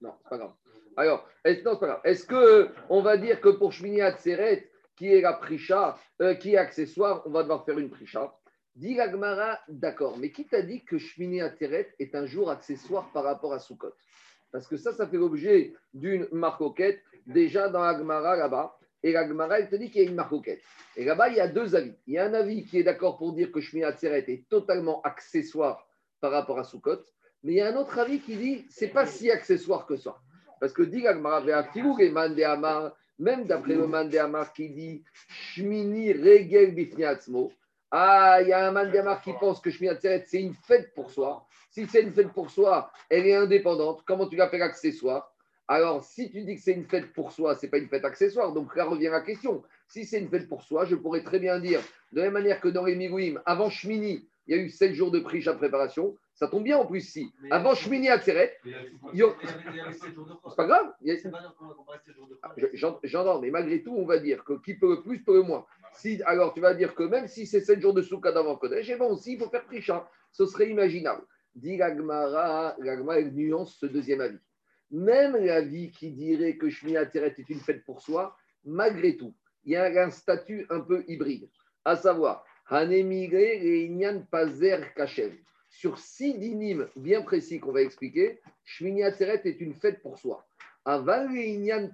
Non, c'est pas grave. Alors, est-ce, non, grave. Est-ce qu'on va dire que pour Shmini Atzeret, qui est la prisha, euh, qui est accessoire, on va devoir faire une prisha Dit l'Agmara, d'accord, mais qui t'a dit que Shmini Atzeret est un jour accessoire par rapport à Sukkot? Parce que ça, ça fait l'objet d'une marcoquette déjà dans l'Agmara là-bas. Et l'Agmara, elle te dit qu'il y a une marcoquette. Et là-bas, il y a deux avis. Il y a un avis qui est d'accord pour dire que Shmini Atzeret est totalement accessoire par rapport à Sukkot. Mais il y a un autre avis qui dit c'est pas si accessoire que ça. Parce que dit même d'après le Mandéamar qui dit Shmini Regel Bifniatzmo, ah, il y a un Mandéamar qui pense que Shmini Atzeret, c'est une fête pour soi. Si c'est une fête pour soi, elle est indépendante. Comment tu l'appelles accessoire? Alors, si tu dis que c'est une fête pour soi, ce n'est pas une fête accessoire. Donc là revient la question. Si c'est une fête pour soi, je pourrais très bien dire, de la même manière que dans les Mirouim, avant Shmini, il y a eu 7 jours de prix à préparation. Ça tombe bien en plus si. Avant Shmini Atzeret, c'est pas grave. J'entends, mais malgré tout, on va dire que qui peut le plus peut le moins. Si, alors tu vas dire que même si c'est 7 jours de soukha d'avant Kodesh, et bon aussi, il faut faire prisha. Ce serait imaginable. Dit l'Agmara, l'Agmara nuance ce deuxième avis. Même l'avis qui dirait que Shmini Atzeret est une fête pour soi, malgré tout, il y a un statut un peu hybride. À savoir, Hanemigre et Pazer Kachev sur six dynimes bien précis qu'on va expliquer, Shmini Atzeret est une fête pour soi. Aval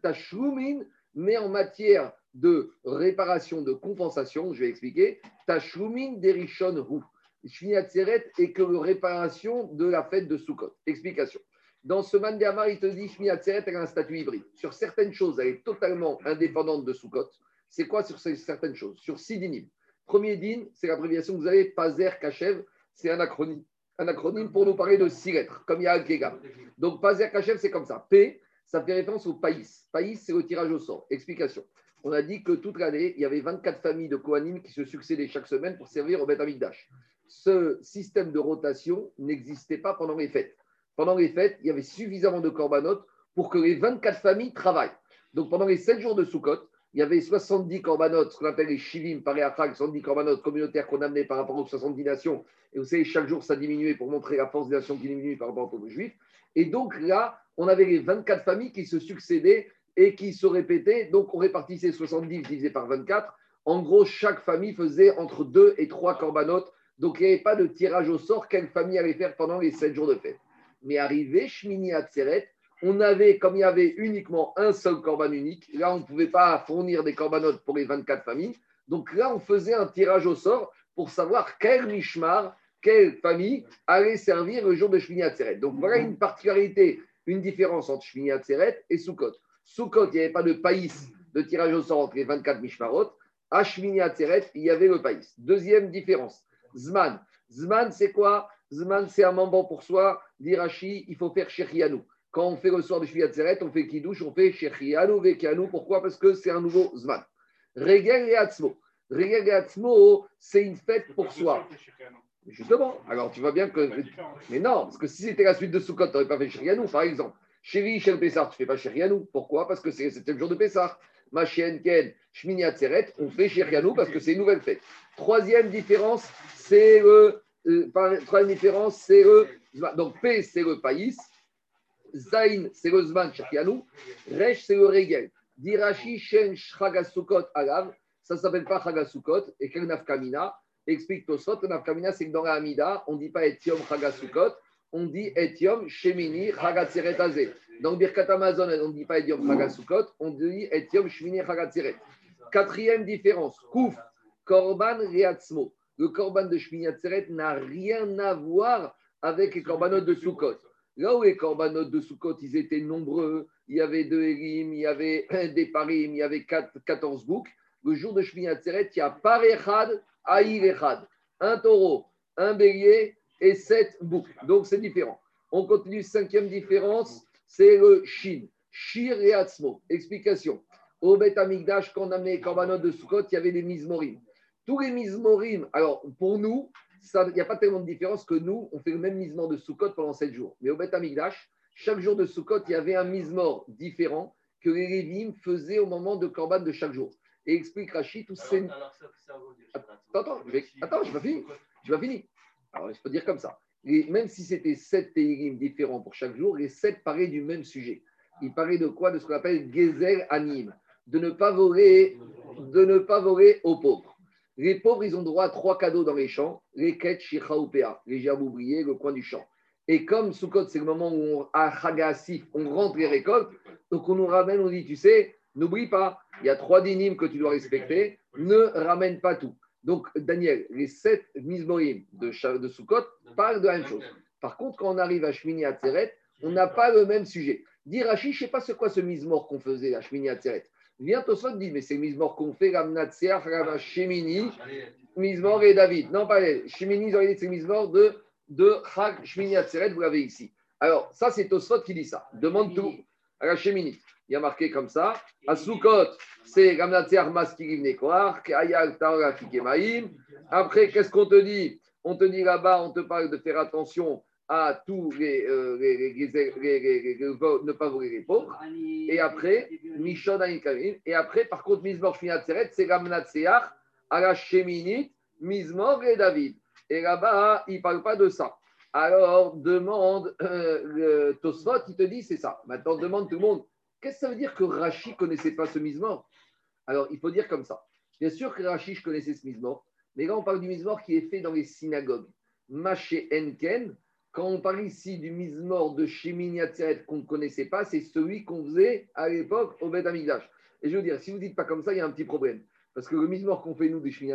Tashlumin, mais en matière de réparation, de compensation, je vais expliquer, Derishon Hu. Shmini Atzeret est que réparation de la fête de Sukkot. Explication. Dans ce Mandamar, il te dit Shmini Atzeret a un statut hybride. Sur certaines choses, elle est totalement indépendante de Sukkot. C'est quoi sur certaines choses? Sur six dynimes. Premier din, c'est l'abréviation que vous avez, Pazer Kachev, c'est un acronyme un acronyme pour nous parler de six lettres, comme il y a Al-Kega. Donc, Pazer Kachev, c'est comme ça. P, ça fait référence au païs. Païs, c'est le tirage au sort. Explication. On a dit que toute l'année, il y avait 24 familles de Kohanim qui se succédaient chaque semaine pour servir au Beth Amikdash. Ce système de rotation n'existait pas pendant les fêtes. Pendant les fêtes, il y avait suffisamment de corbanotes pour que les 24 familles travaillent. Donc, pendant les 7 jours de Sukkot, il y avait 70 corbanotes, ce qu'on appelle les shivim, par 70 corbanotes communautaires qu'on amenait par rapport aux 70 nations. Et vous savez, chaque jour, ça diminuait pour montrer la force des nations qui diminuait par rapport aux juifs. Et donc là, on avait les 24 familles qui se succédaient et qui se répétaient. Donc on répartissait 70 divisé par 24. En gros, chaque famille faisait entre 2 et 3 corbanotes. Donc il n'y avait pas de tirage au sort quelle famille allait faire pendant les 7 jours de fête. Mais arrivé Shmini Atzeret, on avait, comme il y avait uniquement un seul corban unique, là, on ne pouvait pas fournir des corbanotes pour les 24 familles. Donc là, on faisait un tirage au sort pour savoir quel mishmar, quelle famille allait servir le jour de Shmini Atzeret. Donc voilà une particularité, une différence entre Shmini Atzeret et Sukkot. Sukkot, il n'y avait pas de païs de tirage au sort entre les 24 mishmarot. À Shmini Atzeret, il y avait le païs. Deuxième différence, Zman. Zman, c'est quoi? Zman, c'est un membre pour soi. D'Irachi, il faut faire Shechianou. Quand on fait le soir de Shvi Atzeret, on fait Kiddush, on fait Shechianu Vekianu. Pourquoi? Parce que c'est un nouveau Zman. Regel et Atzmo. Regel et Atzmo, c'est une fête pour soi. Justement, alors tu vois bien que. Mais non, parce que si c'était la suite de Sukkot, tu n'aurais pas fait Shechianu, par exemple. Chéri, Shel Pessar, tu ne fais pas Shechianu. Pourquoi? Parce que c'est le septième jour de Pessar. Machien Ken, Shmini Atzeret, on fait Shechianu parce que c'est une nouvelle fête. Troisième différence, c'est le. Euh, troisième différence, c'est le. Donc P, c'est le païs. Zain, c'est le Zman Shakianou. Resh, c'est le Regel. Dirachi, Shen, Chagasukot, Alav. Ça ne s'appelle pas Chagasukot. Et quel Nafkamina? Explique Tosot. Nafkamina, c'est que dans la Amida, on ne dit pas Etiom Chagasukot. On dit Etiom Shemini Chagatzeret Azé. Dans Birkat Amazon, on ne dit pas Etiom Chagasukot. On dit Etiom Shemini Chagatzeret. Quatrième différence. Kouf, Korban Riatzmo. Le Korban de Shemini n'a rien à voir avec les Korbanot de Sukkot. Là où les corbanotes de Sukkot, ils étaient nombreux, il y avait deux Elim, il y avait des parim, il y avait 14 boucs. Le jour de Shmini Atzeret, il y a Parechad, Aïr Echad. Un taureau, un bélier et sept boucs. Donc c'est différent. On continue, cinquième différence, c'est le Shin. Shir et Atzmo. Explication. Au Bet Amigdash, quand on amenait les corbanotes de Sukkot, il y avait des Mizmorim. Tous les Mizmorim, alors pour nous, il n'y a pas tellement de différence que nous, on fait le même misement de Sukkot pendant 7 jours. Mais au Beth Amigdash, chaque jour de Sukkot, il y avait un mismor différent que les Lévim faisaient au moment de Korban de chaque jour. Et explique Rachid tout ces. Attends, attends, je vais... attends, je pas fini. Je pas fini. Alors, je peux dire comme ça. même si c'était sept Teilim différents pour chaque jour, les sept parlaient du même sujet. Ils parlaient de quoi? De ce qu'on appelle Gezer Anim, de ne pas voler, de ne pas voler aux pauvres. Les pauvres, ils ont droit à trois cadeaux dans les champs les quêtes, Shichaoupea, les gerbes le coin du champ. Et comme Sukkot, c'est le moment où on, à on rentre les récoltes, donc on nous ramène, on dit, tu sais, n'oublie pas, il y a trois dynimes que tu dois respecter, ne ramène pas tout. Donc, Daniel, les sept mismorim de, de Sukkot parlent de la même chose. Par contre, quand on arrive à Shmini Atzeret, on n'a pas le même sujet. Rachid, je ne sais pas ce quoi ce mismor qu'on faisait à Shmini Atzeret. Vient Tosot dit, mais c'est le mismor qu'on fait, Ramnatseach, Shemini, mismor et David. Non, pas. Shemini, ils auraient dit c'est le mismor de, de Chag Shmini Atzeret, vous l'avez ici. Alors, ça, c'est Tosot qui dit ça. Demande tout à la Shemini il y a marqué comme ça. À Soukot, c'est Gamnatzer Maskirim Nekoar, Ayal Taora Kikemaim. Après, qu'est-ce qu'on te dit? On te dit là-bas, on te parle de faire attention à tous les, euh, ne pas voler les pauvres. Et après, Mishon Et après, par contre, Mizmor Shminatzeret, c'est Gamnatzer Ala Sheminit, Mizmor et David. Et là-bas, il ne parle pas de ça. Alors, demande, euh, il te dit, c'est ça. Maintenant, demande tout le monde, Qu'est-ce que ça veut dire que Rashi ne connaissait pas ce mort Alors, il faut dire comme ça. Bien sûr que Rashi connaissait ce mort, mais là, on parle du mort qui est fait dans les synagogues. Maché Enken, quand on parle ici du mort de Shemini qu'on ne connaissait pas, c'est celui qu'on faisait à l'époque au Beth Amigdash. Et je veux dire, si vous ne dites pas comme ça, il y a un petit problème. Parce que le mort qu'on fait nous de Shemini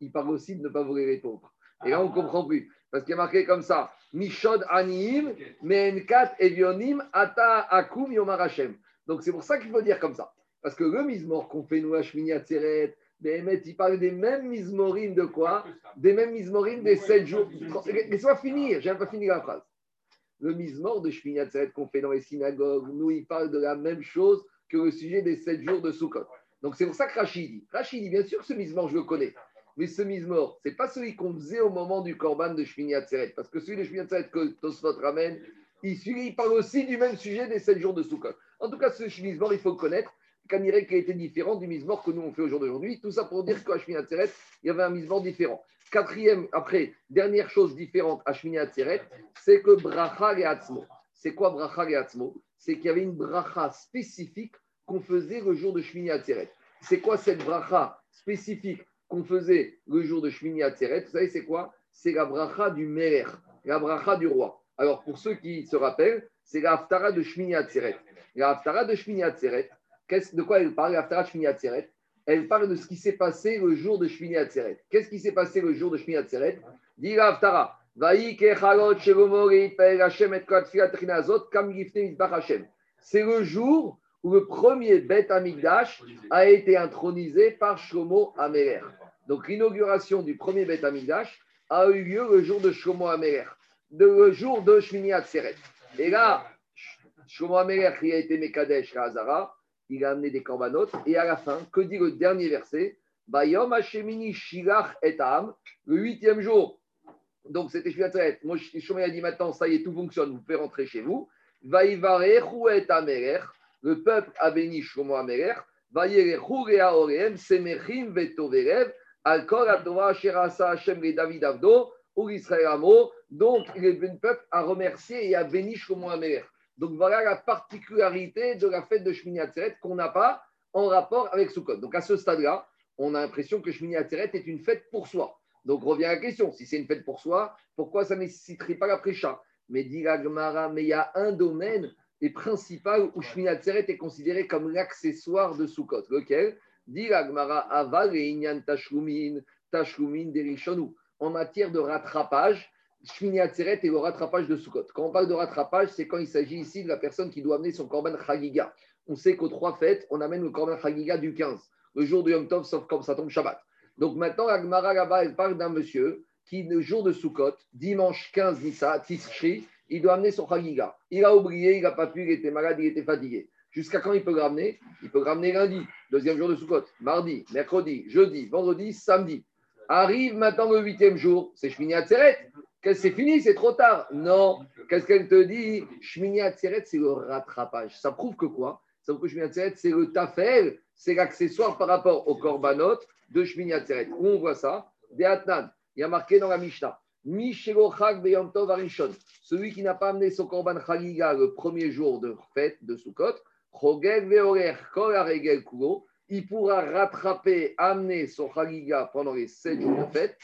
il parle aussi de ne pas voler les pauvres. Et là, on ne comprend plus. Parce qu'il est marqué comme ça Mishod Anim, Menkat Evionim, Ata Akum Yomar donc c'est pour ça qu'il faut dire comme ça. Parce que le mismor qu'on fait nous à Shmini Atzeret, il parle des mêmes mismorim de quoi Des mêmes mismorim des sept jours. Laisse-moi finir, j'ai pas fini la phrase. Le mismor de Shmini Atzeret qu'on fait dans les synagogues, nous, il parle de la même chose que le sujet des sept jours de Sukkot. Donc c'est pour ça que Rachid dit. Rachid dit, bien sûr, ce mismor, je le connais. Mais ce mismor, ce n'est pas celui qu'on faisait au moment du korban de Shmini Atzeret. Parce que celui de Shmini Atzeret que Tosfot ramène, il, il, parle aussi du même sujet des sept jours de Sukkot. En tout cas, ce mismor, il faut le connaître. Qu'un qui a été différent du mismor que nous on fait aujourd'hui. Tout ça pour dire qu'à Atzeret, il y avait un mismor différent. Quatrième, après, dernière chose différente à Atzeret, c'est que bracha et atzmo. C'est quoi bracha et atzmo? C'est qu'il y avait une bracha spécifique qu'on faisait le jour de Shmini Atzeret. C'est quoi cette bracha spécifique qu'on faisait le jour de Shmini Atzeret? Vous savez, c'est quoi? C'est la bracha du Meler, la bracha du roi. Alors, pour ceux qui se rappellent, c'est la haftara de Shmini Atzeret. La Haftara de Shmini Atzeret, de quoi elle parle, la Haftara de Shmini Atzeret? Elle parle de ce qui s'est passé le jour de Shmini Atzeret. Qu'est-ce qui s'est passé le jour de Shmini Atzeret? Dit la Haftara. C'est le jour où le premier Beth Amigdash a été intronisé par Shlomo Améler. Donc l'inauguration du premier Beth Amigdash a eu lieu le jour de Shlomo Améler, le jour de Shmini Atzeret. Et là, Shlomo Améler, qui a été Mekadesh à il a amené des corbanotes. Et à la fin, que dit le dernier verset? Bayom Hashemini Shilach et Am, le huitième jour. Donc c'était Shviatret. Moi, Shlomo a dit maintenant, ça y est, tout fonctionne, vous pouvez rentrer chez vous. Vaivarechu et Améler, le peuple a béni Shlomo Améler. Vayerechu et Aorem, Semechim vetoverev, al kol atova sherasa Hashem le David Avdo, ou Israël Amo. Donc, le peuple a remercié et a béni Shlomo Améler. Donc voilà la particularité de la fête de Shmini Atzeret qu'on n'a pas en rapport avec Sukkot. Donc à ce stade-là, on a l'impression que Shmini Atzeret est une fête pour soi. Donc revient la question, si c'est une fête pour soi, pourquoi ça ne nécessiterait pas la précha Mais dit mais il y a un domaine et principal où Shmini Atzeret est considéré comme l'accessoire de Sukkot. Lequel? Dit la Aval et Inyan Tashlumin, Tashlumin En matière de rattrapage, Shmini Atzeret et le rattrapage de Sukkot. Quand on parle de rattrapage, c'est quand il s'agit ici de la personne qui doit amener son korban Chagiga. On sait qu'aux trois fêtes, on amène le korban Chagiga du 15, le jour de Yom Tov, sauf comme ça tombe Shabbat. Donc maintenant, la Gemara là elle parle d'un monsieur qui, le jour de Sukkot, dimanche 15 Nissa, Tishri, il doit amener son Chagiga. Il a oublié, il n'a pas pu, il était malade, il était fatigué. Jusqu'à quand il peut ramener? Il peut ramener lundi, deuxième jour de Sukkot, mardi, mercredi, jeudi, vendredi, samedi. Arrive maintenant le huitième jour, c'est Shmini Atzeret c'est fini, c'est trop tard. Non. Qu'est-ce qu'elle te dit? Shmini Atzeret, c'est le rattrapage. Ça prouve que quoi? Ça prouve que Shmini Atzeret, c'est le tafel, c'est l'accessoire par rapport au korbanot de Shmini Atzeret. Où on voit ça? Des Il y a marqué dans la Mishnah. Celui qui n'a pas amené son korban chagiga le premier jour de fête de Sukkot, il pourra rattraper, amener son chagiga pendant les sept jours de fête,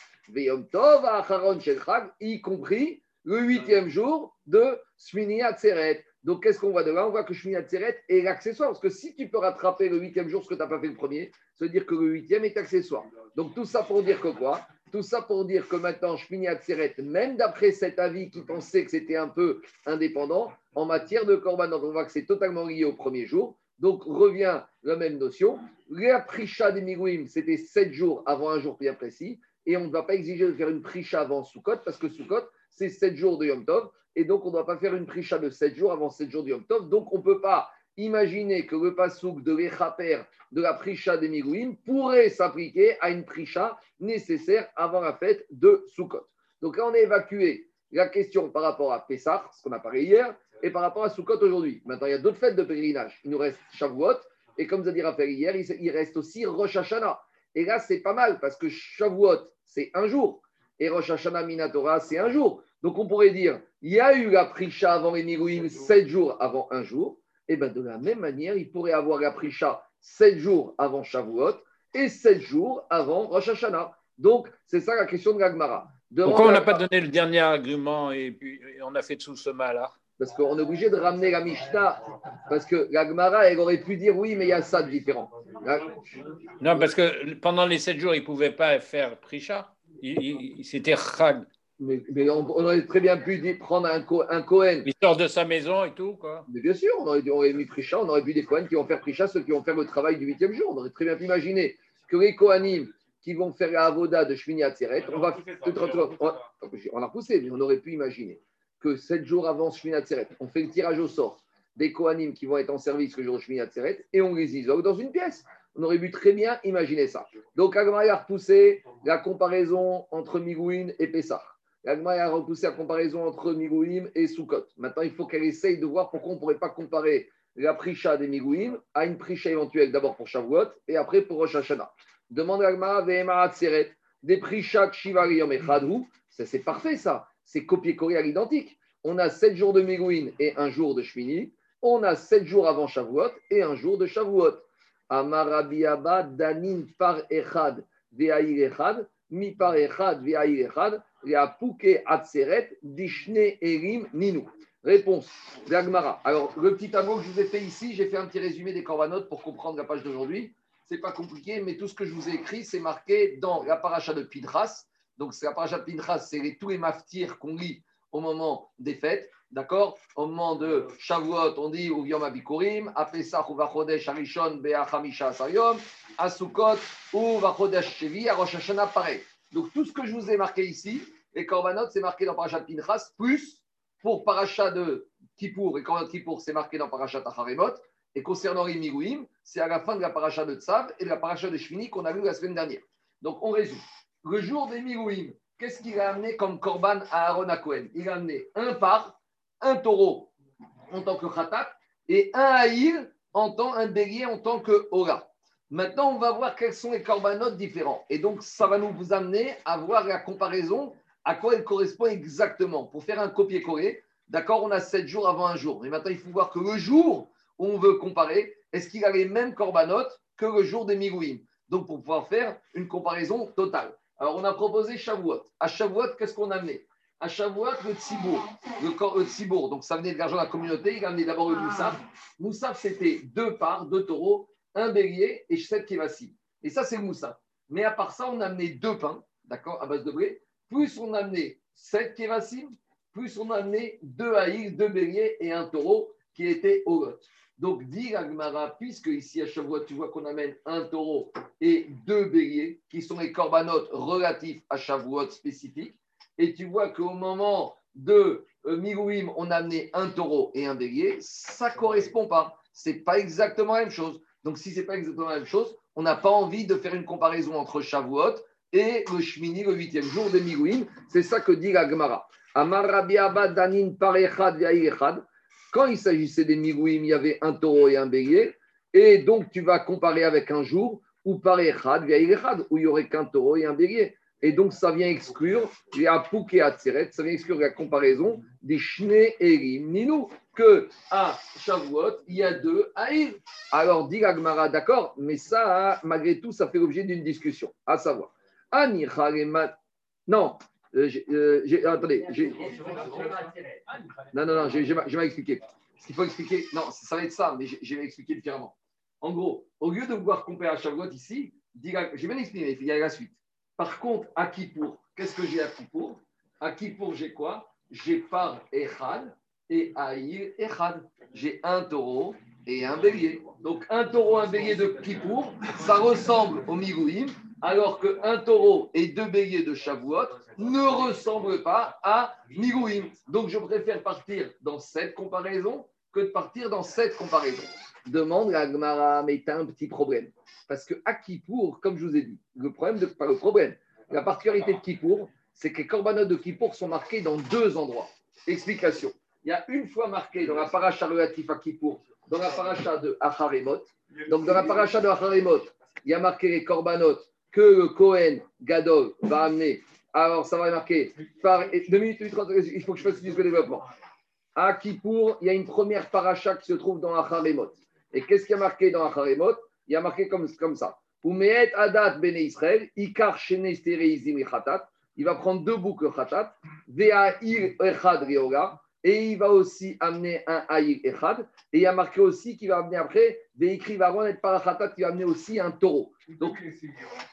y compris le huitième jour de Shmini Atzeret. Donc, qu'est-ce qu'on voit de là? On voit que Shmini Atzeret est l'accessoire. Parce que si tu peux rattraper le huitième jour ce que tu n'as pas fait le premier, ça veut dire que le huitième est accessoire. Donc, tout ça pour dire que quoi? Tout ça pour dire que maintenant, Shmini Atzeret, même d'après cet avis qui pensait que c'était un peu indépendant, en matière de Korban, on voit que c'est totalement lié au premier jour. Donc, revient la même notion. La Prisha des c'était sept jours avant un jour bien précis. Et on ne va pas exiger de faire une Prisha avant Sukkot, parce que Sukkot, c'est sept jours de Yom Tov. Et donc, on ne doit pas faire une Prisha de sept jours avant sept jours de Yom Tov. Donc, on ne peut pas imaginer que le pasouk de l'Echaper de la Prisha des pourrait s'appliquer à une Prisha nécessaire avant la fête de Sukkot. Donc là, on a évacué la question par rapport à Pessah, ce qu'on a parlé hier, et par rapport à Sukkot aujourd'hui. Maintenant, il y a d'autres fêtes de pèlerinage. Il nous reste Shavuot, et comme Zadir a fait hier, il reste aussi Rosh Hashanah. Et là, c'est pas mal, parce que Shavuot, c'est un jour, et Rosh Hashanah Minatora, c'est un jour. Donc, on pourrait dire, il y a eu la Prisha avant les Nilouim, sept jours avant un jour. Et bien, de la même manière, il pourrait avoir la Prisha sept jours avant Shavuot et sept jours avant Rosh Hashanah. Donc, c'est ça la question de l'Agmara. Pourquoi on n'a pas donné le dernier argument et puis on a fait tout ce mal là parce qu'on est obligé de ramener la Mishnah, parce que la Gemara, elle aurait pu dire oui, mais il y a ça de différent. Non, parce que pendant les sept jours, il ne pouvait pas faire Prisha. C'était Chag. Mais, on, aurait très bien pu prendre un, un Cohen. Il sort de sa maison et tout, quoi. Mais bien sûr, on aurait, mis Prisha, on aurait vu des Cohen qui vont faire Prisha, ceux qui vont faire le travail du huitième jour. On aurait très bien pu imaginer que les Kohanim qui vont faire la Avoda de Shmini Atzeret, on va. On a repoussé, mais on aurait pu imaginer que sept jours avant Shmini Atzeret, on fait le tirage au sort des Kohanim qui vont être en service le jour Shmini Atzeret et on les isole dans une pièce. On aurait pu très bien imaginer ça. Donc, Agmara a repoussé la comparaison entre Migouin et Pessah. Agmara a repoussé la comparaison entre Migouim et Sukkot. Maintenant, il faut qu'elle essaye de voir pourquoi on ne pourrait pas comparer la prisha des Migouim à une prisha éventuelle d'abord pour Shavuot et après pour Rosh Hashanah. Demande Agmara, des prisha Shivariyom et Ça, c'est parfait, ça c'est copier-coller à l'identique. On a sept jours de Megouin et un jour de Shmini. On a sept jours avant Shavuot et un jour de Shavuot. Amarabiaba danin par echad echad, mi par echad echad, atseret dishne erim ninu. Réponse d'Agmara. Alors, le petit tableau que je vous ai fait ici, j'ai fait un petit résumé des corbanotes pour comprendre la page d'aujourd'hui. C'est pas compliqué, mais tout ce que je vous ai écrit, c'est marqué dans la paracha de Pidras. Donc, c'est la paracha Pinchas, c'est tous les maftirs qu'on lit au moment des fêtes. D'accord? Au moment de Shavuot, on dit ou Yom Abikurim, à Pesach ou Vachodesh Arishon Be'achamisha Sayom, à Sukkot ou Vachodesh Shevi, à Rosh Hashanah, pareil. Donc tout ce que je vous ai marqué ici, les Korbanot, c'est marqué dans Parashat Pinchas, plus pour Parashat de Kippour, et Korbanot Kippour, c'est marqué dans Parashat Acharemot. Et concernant les Migouim, c'est à la fin de la Parashat de Tzav et de la Parashat de Shvini qu'on a vu la semaine dernière. Donc on résume le jour des Mirouim, qu'est-ce qu'il a amené comme korban à Aaron à Il a amené un par, un taureau en tant que khatat et un haïr en tant un bélier en tant que ora. Maintenant, on va voir quels sont les corbanotes différents. Et donc, ça va nous amener à voir la comparaison, à quoi elle correspond exactement. Pour faire un copier-coller, d'accord, on a sept jours avant un jour. Mais maintenant, il faut voir que le jour où on veut comparer, est-ce qu'il a les mêmes corbanotes que le jour des Mirouim? Donc, pour pouvoir faire une comparaison totale. Alors, on a proposé Shavuot. À Shavuot, qu'est-ce qu'on a amené? À Shavuot, le Tzibour. Le, Tzibour, donc ça venait de l'argent de la communauté. Il a amené d'abord le. Moussaf. Moussaf, c'était deux parts, deux taureaux, un bélier et sept kévassim. Et ça, c'est le Moussaf. Mais à part ça, on a amené deux pains, d'accord, à base de blé. Plus on a amené sept kévassim, plus on a amené deux haïs, deux béliers et un taureau qui était au lot. Donc, dit Agmara, puisque ici à Shavuot, tu vois qu'on amène un taureau et deux béliers, qui sont les corbanotes relatifs à Shavuot spécifique, et tu vois qu'au moment de euh, on a amené un taureau et un bélier, ça ne correspond pas. Ce n'est pas exactement la même chose. Donc, si ce n'est pas exactement la même chose, on n'a pas envie de faire une comparaison entre Shavuot et le Shmini, le huitième jour de Mirouim. C'est ça que dit la Gemara. Amar danin parechad quand il s'agissait des migouim, il y avait un taureau et un bélier. Et donc, tu vas comparer avec un jour où Echad, où il n'y aurait qu'un taureau et un bélier. Et donc, ça vient exclure les Apouk et Atzeret, ça vient exclure la comparaison des Shne Erim Ninou, que à Shavuot, il y a deux Aïr. Alors, dit Agmara, d'accord, mais ça, malgré tout, ça fait l'objet d'une discussion, à savoir. Non, euh, euh, attendez, non, non, non, j'ai mal expliqué. Ce qu'il faut expliquer, non, ça va être ça, mais je vais expliquer différemment. En gros, au lieu de voir comparer à Shavuot ici, j'ai bien expliqué, il y a la suite. Par contre, à pour? Qu'est-ce que j'ai à pour? À pour j'ai quoi? J'ai par Echad et Aïr Echad. J'ai un taureau et un bélier. Donc, un taureau, un bélier de Kippour, ça ressemble au Migouim, alors qu'un taureau et deux béliers de Shavuot ne ressemblent pas à Migouim. Donc, je préfère partir dans cette comparaison que de partir dans cette comparaison. Demande la Gemara, mais tu as un petit problème. Parce que à Kippour, comme je vous ai dit, le problème, pas le problème, la particularité de Kippour, c'est que les corbanotes de Kippour sont marqués dans deux endroits. Explication. Il y a une fois marqué dans la paracha relative à Kippour, dans la paracha de Acharemot. Donc, dans la paracha de Acharemot, il y a marqué les corbanotes que le Kohen Gadol va amener. Alors, ça va marquer par. Deux minutes, il faut que je fasse du développement. À Kippour, il y a une première paracha qui se trouve dans Acharemot. Et qu'est-ce qui a marqué dans Acharemot? Il y a marqué comme, comme ça. Adat Bene Israël, Ikar Il va prendre deux boucles Khatat, Ve'a'ir Echad Rioga, et il va aussi amener un Aïr Echad. Et il y a marqué aussi qu'il va amener après, Ve'ikri Varon et Parachatat, qui va amener aussi un taureau. Donc,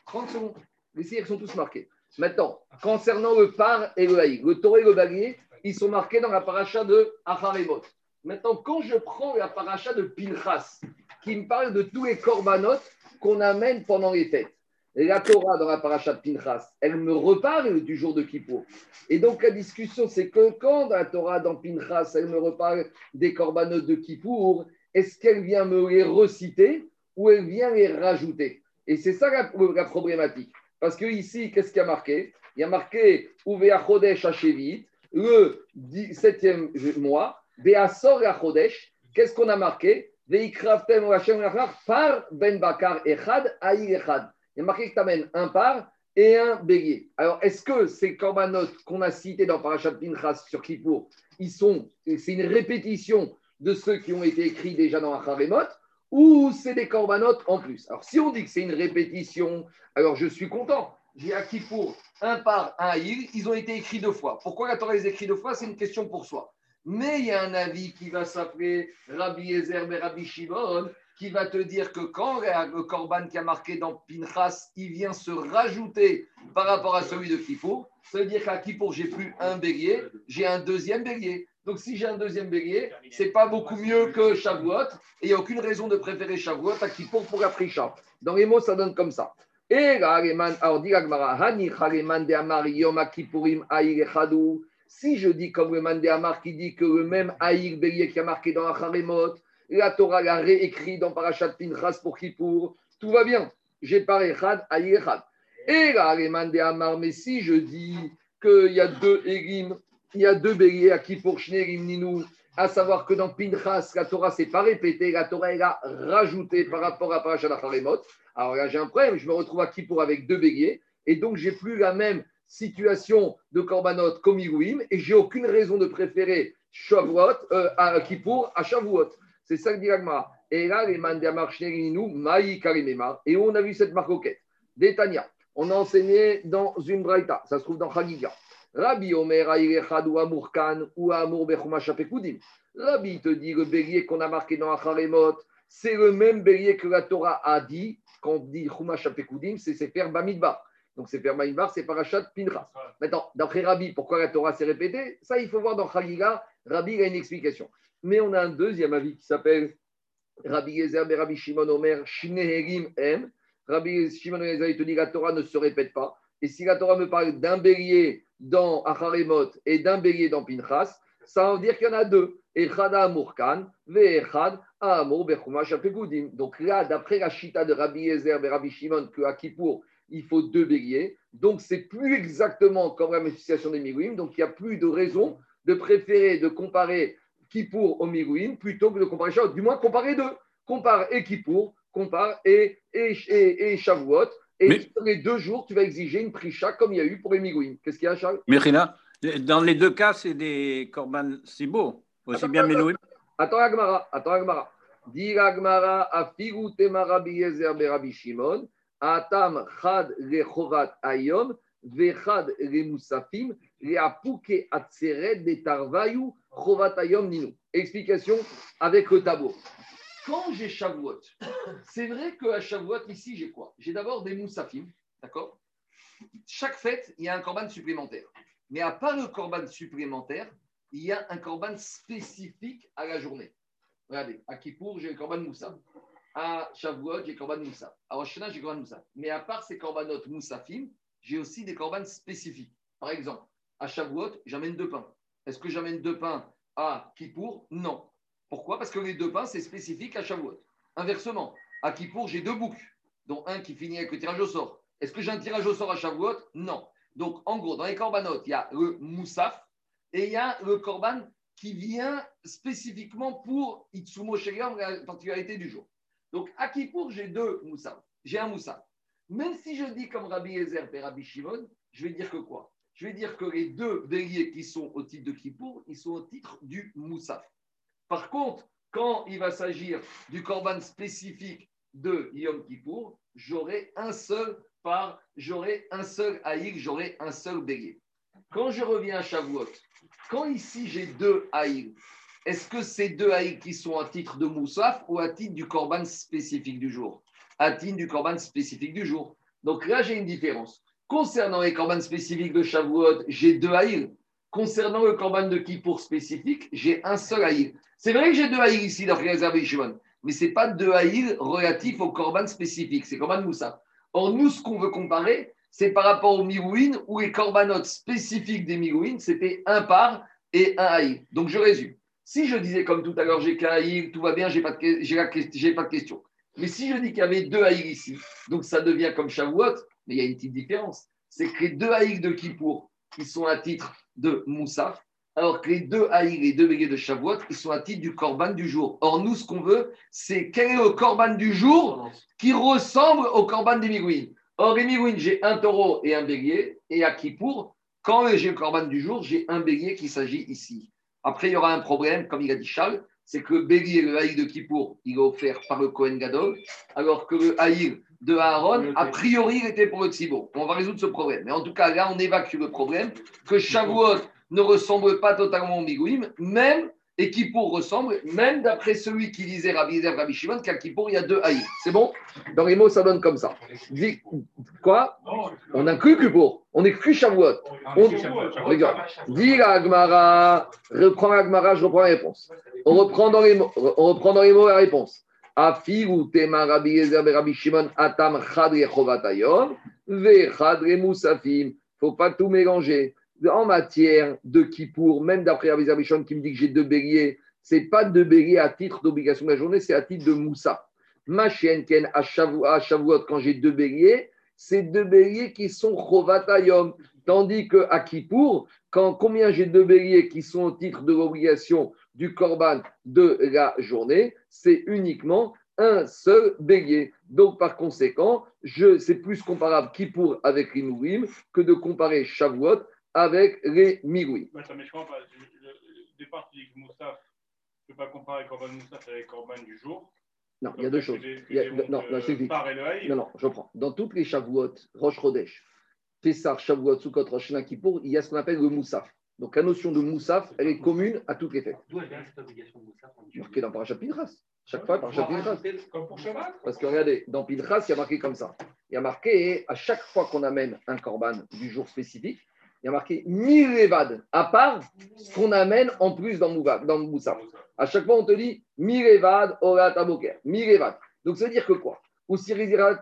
30 secondes. Les signes sont tous marqués. Maintenant, concernant le par et le Aïr, le taureau et le bagrier, ils sont marqués dans la paracha de Acharemot. Maintenant, quand je prends la paracha de Pinchas, qui me parle de tous les corbanotes qu'on amène pendant les fêtes, la Torah dans la paracha de Pinchas, elle me reparle du jour de Kippour. Et donc la discussion, c'est que quand la Torah dans Pinchas, elle me reparle des corbanotes de Kippour, est-ce qu'elle vient me les reciter ou elle vient les rajouter? Et c'est ça la, problématique. Parce que ici, qu'est-ce qu'il y a marqué? Il y a marqué Uvea Chodesh Hashevit, le 17e mois, Beasor Chodesh, qu'est-ce qu'on a marqué? Par Ben Bakar Echad, Aïr Echad. Il y a marqué que tu amènes un par et un bélier. Alors, est-ce que ces corbanotes qu'on a cités dans Parashat Pinchas sur Kippour, ils sont, c'est une répétition de ceux qui ont été écrits déjà dans Acharemot ou c'est des corbanotes en plus? Alors, si on dit que c'est une répétition, alors je suis content. J'ai à Kippour un par, un Aïr, ils ont été écrits deux fois. Pourquoi la Torah les écrit deux fois? C'est une question pour soi. Mais il y a un avis qui va s'appeler Rabbi Ezer et Rabbi Shimon, qui va te dire que quand le Korban qui a marqué dans Pinchas, il vient se rajouter par rapport à celui de Kippour, ça veut dire qu'à Kippour, j'ai plus un bélier, j'ai un deuxième bélier. Donc si j'ai un deuxième bélier, c'est pas beaucoup mieux que Shavuot, et il n'y a aucune raison de préférer Shavuot à Kippour pour la Prisha. Dans les mots, ça donne comme ça. Et alors dit de si je dis comme le Mandéamar qui dit que le même Aïr Bélier qui a marqué dans Acharemot, la Torah l'a réécrit dans Parashat Pinchas pour Kippour, tout va bien. J'ai pas Echad, Aïr Echad. Et là, les Mandéamar, mais si je dis qu'il y a deux Erim, il y a deux béliers à Kippour, Shnerim, Ninou, à savoir que dans Pinchas, la Torah s'est pas répétée, la Torah elle a rajouté par rapport à Parashat Acharemot. Alors là, j'ai un problème, je me retrouve à Kippour avec deux béliers, et donc j'ai plus la même situation de Korbanot comme Igouim et j'ai aucune raison de préférer Shavuot euh, à Kippour à Shavuot. C'est ça que dit Agma. Et là, les Maï Karimema. Et on a vu cette marcoquette. Détania. On a enseigné dans une braïta. Ça se trouve dans Chagiga. Rabbi Omer ou Amour Khan ou Amour Rabbi te dit le bélier qu'on a marqué dans Acharemot, c'est le même bélier que la Torah a dit, quand on dit Chumash c'est Sefer Bamidbar. Donc c'est Permaïmbar, c'est Parashat Pinchas. Maintenant, d'après Rabbi, pourquoi la Torah s'est répétée? Ça, il faut voir dans Khaliga, Rabbi a une explication. Mais on a un deuxième avis qui s'appelle Rabbi Yezer et Rabbi Shimon Omer, Shneherim M. Rabbi Shimon Yezer, il te dit la Torah ne se répète pas. Et si la Torah me parle d'un bélier dans Acharemot et d'un bélier dans Pinchas, ça veut dire qu'il y en a deux. Echad Amurkan, Ve'echad Amur Donc là, d'après la chita de Rabbi Yezer et Rabbi Shimon, que à Kippour, il faut deux béliers. Donc, c'est plus exactement comme la manifestation des Miguim. Donc, il n'y a plus de raison de préférer de comparer Kippour au Miguim plutôt que de comparer Shavuot. Du moins, comparer deux. Compare et Kippour, compare et, et, et, Shavuot. Et les deux jours, tu vas exiger une prisha comme il y a eu pour les migouines. Qu'est-ce qu'il y a, Charles? Mérina, dans les deux cas, c'est des korban beau. Aussi bien Melouim. Attends, Agmara. Attends, Agmara. Dit Agmara, afigu temara biyezer berabi Shimon, atam chad lechovat ayom, vechad le Explication avec le tableau. Quand j'ai Shavuot, c'est vrai qu'à Shavuot, ici, j'ai quoi? J'ai d'abord des moussafim, d'accord? Chaque fête, il y a un korban supplémentaire. Mais à part le korban supplémentaire, il y a un korban spécifique à la journée. Regardez, à Kippour, j'ai le korban moussa. À Shavuot, j'ai le korban moussa. À Rosh j'ai le korban moussa. Mais à part ces korbanot moussafim, j'ai aussi des korban spécifiques. Par exemple, à Shavuot, j'amène deux pains. Est-ce que j'amène deux pains à Kippour? Non. Pourquoi? Parce que les deux pains, c'est spécifique à Shavuot. Inversement, à Kippour, j'ai deux boucs, dont un qui finit avec le tirage au sort. Est-ce que j'ai un tirage au sort à Shavuot? Non. Donc, en gros, dans les corbanotes, il y a le moussaf et il y a le korban qui vient spécifiquement pour Itsumo Sheriam, la particularité du jour. Donc, à Kippour, j'ai deux moussaf. J'ai un moussaf. Même si je dis comme Rabbi Ezer et Rabbi Shimon, je vais dire que quoi? Je vais dire que les deux béliers qui sont au titre de Kippour, ils sont au titre du moussaf. Par contre, quand il va s'agir du korban spécifique de Yom Kippour, j'aurai un seul par, j'aurai un seul haïl, j'aurai un seul bélier. Quand je reviens à Shavuot, quand ici j'ai deux haïl, est-ce que ces deux haïl qui sont à titre de Moussaf ou à titre du korban spécifique du jour? À titre du korban spécifique du jour. Donc là, j'ai une différence. Concernant les korban spécifiques de Shavuot, j'ai deux haïl. Concernant le korban de Kippour spécifique, j'ai un seul haïl. C'est vrai que j'ai deux haïls ici dans réservé Shimon, mais ce n'est pas deux haïls relatifs au korban spécifique, c'est korban Moussa. Or, nous, ce qu'on veut comparer, c'est par rapport aux mirouines, où les corbanotes spécifiques des mirouines, c'était un par et un haïl. Donc, je résume. Si je disais comme tout à l'heure, j'ai qu'un haïl, tout va bien, j'ai pas, de, pas de question. Mais si je dis qu'il y avait deux haïls ici, donc ça devient comme Shavuot, mais il y a une petite différence. C'est que les deux haïls de Kippour, qui sont à titre de Moussa, alors que les deux haïs, les deux béliers de Shavuot, ils sont à titre du korban du jour. Or, nous, ce qu'on veut, c'est quel est le korban du jour qui ressemble au korban des. Or, les migouines, j'ai un taureau et un bélier, et à Kippour, quand j'ai le korban du jour, j'ai un bélier qui s'agit ici. Après, il y aura un problème, comme il a dit Charles, c'est que le bélier, le haï de Kippour, il est offert par le Kohen Gadol, alors que le haïr de Aaron, a priori, il était pour le Tzibo. On va résoudre ce problème. Mais en tout cas, là, on évacue le problème que Shavuot ne ressemble pas totalement au Migouim, même, et Kippour ressemble, même d'après celui qui disait Rabbi Yezer, Rabbi Shimon, qu'à Kippour, il y a deux haïs. C'est bon? Dans les mots, ça donne comme ça. Quoi? On cru Kippour, on cru Shavuot. On, regarde. Dis la Agmara, reprends la je reprends la réponse. On reprend dans les mots, on reprend dans les mots la réponse. Afigu tema Rabbi Yezer, Rabbi Shimon, atam chadre chovatayom, ve chadre musafim. faut pas tout mélanger en matière de Kippour, même d'après Bichon qui me dit que j'ai deux béliers, c'est pas deux béliers à titre d'obligation de la journée, c'est à titre de Moussa. Ma chienne, Ken, à Shavuot, quand j'ai deux béliers, c'est deux béliers qui sont Chovatayom. Tandis qu'à Kippour, quand combien j'ai deux béliers qui sont au titre de l'obligation du Korban de la journée, c'est uniquement un seul bélier. Donc, par conséquent, c'est plus comparable Kippour avec Rimourim que de comparer Shavuot avec les migouis. mais je comprends pas. Le départ, tu dis que Moussaf, je ne peux pas comparer Corban Moussaf avec Corban du jour. Non, il y a deux choses. non, non, je non, non, je prends. Dans toutes les Shavuot, Rosh Chodesh, Pessar, Shavuot, Sukkot, Rosh Kippour, il y a ce qu'on appelle le Moussaf. Donc la notion de Moussaf, elle est commune à toutes les fêtes. D'où elle vient cette obligation de Moussaf Marqué dans Parashat Pinchas. Chaque fois, Parashat Pinchas. Comme pour Shabbat Parce que regardez, dans Pinchas, il y a marqué comme ça. Il y a marqué, à chaque fois qu'on amène un korban du jour spécifique, il y a marqué Mirevad, à part ce qu'on amène en plus dans, dans Moussa. À chaque fois, on te dit Mirevad, Orat Aboker. Mirevad. Donc, ça veut dire que quoi? Ou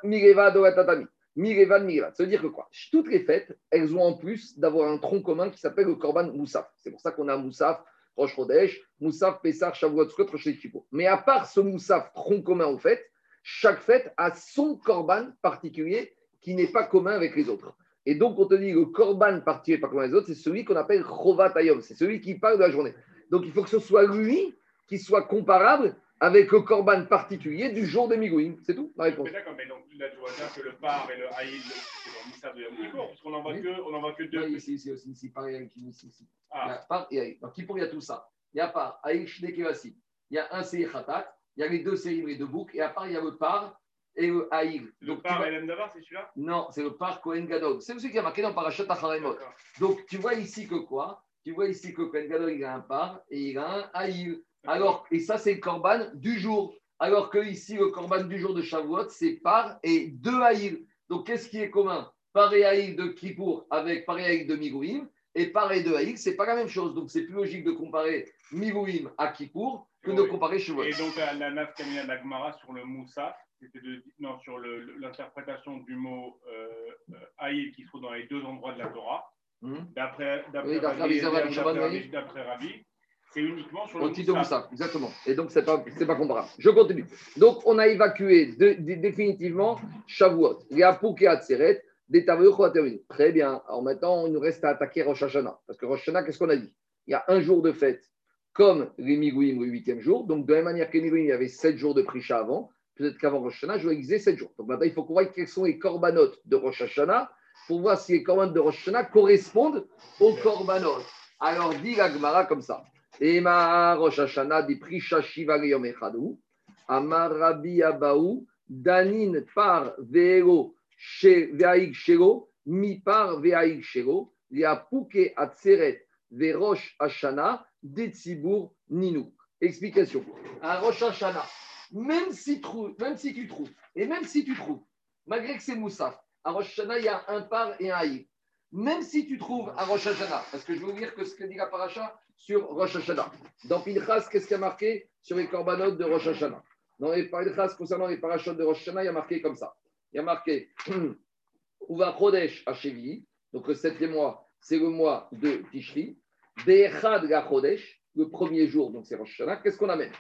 Mirevad, Orat Tatami. Mirevad, Mirevad. Ça veut dire que quoi? Toutes les fêtes, elles ont en plus d'avoir un tronc commun qui s'appelle le Korban Moussaf. C'est pour ça qu'on a Moussaf, Rosh Chodesh, Moussaf, Pessar, Shavuot, Skot, Rosh Mais à part ce Moussaf, tronc commun en fait, chaque fête a son Korban particulier qui n'est pas commun avec les autres. Et donc, on te dit le korban particulier par les autres, c'est celui qu'on appelle chovat ayom, c'est celui qui parle de la journée. Donc, il faut que ce soit lui qui soit comparable avec le corban particulier du jour de Migouim. C'est tout la réponse. Mais d'accord, mais donc là, tu vois bien que le par et le haïl, c'est dans le missal de Yom Kippour, puisqu'on n'en voit Oui. que, voit que deux. Oui, ici, ici aussi, ici, pareil avec ici, ici. Il y Ah, a par et Aïl. Dans Kippour, il y a tout ça. Il y a par, Aïl, Shne, Kevassi. Il y a un Seir Khatat, il y a les deux Seirim, les deux boucs, et à part, il y a le par et le Aïl. le Donc, par l'Emdavar, c'est celui-là? Non, c'est le par Kohen Gadol. C'est aussi qui a marqué dans Parashat Acharemot. Donc, tu vois ici que quoi? Tu vois ici que Kohen Gadol, il a un par et il a un Aïl. Alors, et ça, c'est le korban du jour. Alors que ici, le korban du jour de Shavuot, c'est par et deux Aïl. Donc, qu'est-ce qui est commun? Par et Aïl de Kippour avec par et Aïl de Migouim. Et par et de Aïl, c'est pas la même chose. Donc, c'est plus logique de comparer Migouim à Kippour que de comparer Shavuot. Et donc, la, naf kamina Gemara sur le Moussa, de, non, sur l'interprétation du mot euh, euh, haïl qui se trouve dans les deux endroits de la Torah. Hmm D'après Oui, Rabbi, c'est uniquement sur le titre de Moussa. Exactement. Et donc, ce n'est pas, c'est pas comparable. Je continue. Donc, on a évacué de- de- définitivement Shavuot. Il y a Pouk et Atzeret, des. Très bien. Alors maintenant, il nous reste à attaquer Rosh Hashanah. Parce que Rosh Hashanah, qu'est-ce qu'on a dit? Il y a un jour de fête, comme les Migouim le huitième jour. Donc, de la même manière que les Migouim, il y avait sept jours de Prisha avant. Peut-être qu'avant Rosh Hashanah, je dois exiger sept jours. Donc maintenant, il faut qu'on voit quels sont les corbanotes de Rosh Hashanah pour voir si les corbanotes de Rosh Hashanah correspondent aux corbanotes. Alors, dit la Gemara comme ça. Ema Rosh Hashanah di Prisha Shiva Yom Echadu. Amar Rabbi Abaou. Danin par Ve'ero Ve'aig Shelo. Mi par Ve'aig Shelo. Liapuke Atzeret Ve'rosh Hashanah. Detzibur Ninu. Explication. Un Rosh Hashanah, même si, tu trouves, et même si tu trouves, malgré que c'est Moussaf, à Rosh il y a un par et un haïr. Même si tu trouves à Rosh Hashanah, parce que je vais vous dire que ce que dit la paracha sur Rosh. Dans Pinchas, qu'est-ce qu'il y a marqué sur les korbanot de Rosh Hashanah? Dans les Pinchas, concernant les parachutes de Rosh il y a marqué comme ça. Il y a marqué Uva Chodesh Hashevi, donc le septième mois, c'est le mois de Tishri. Be'echad Chodesh, le premier jour, donc c'est Rosh. Qu'est-ce qu'on amène?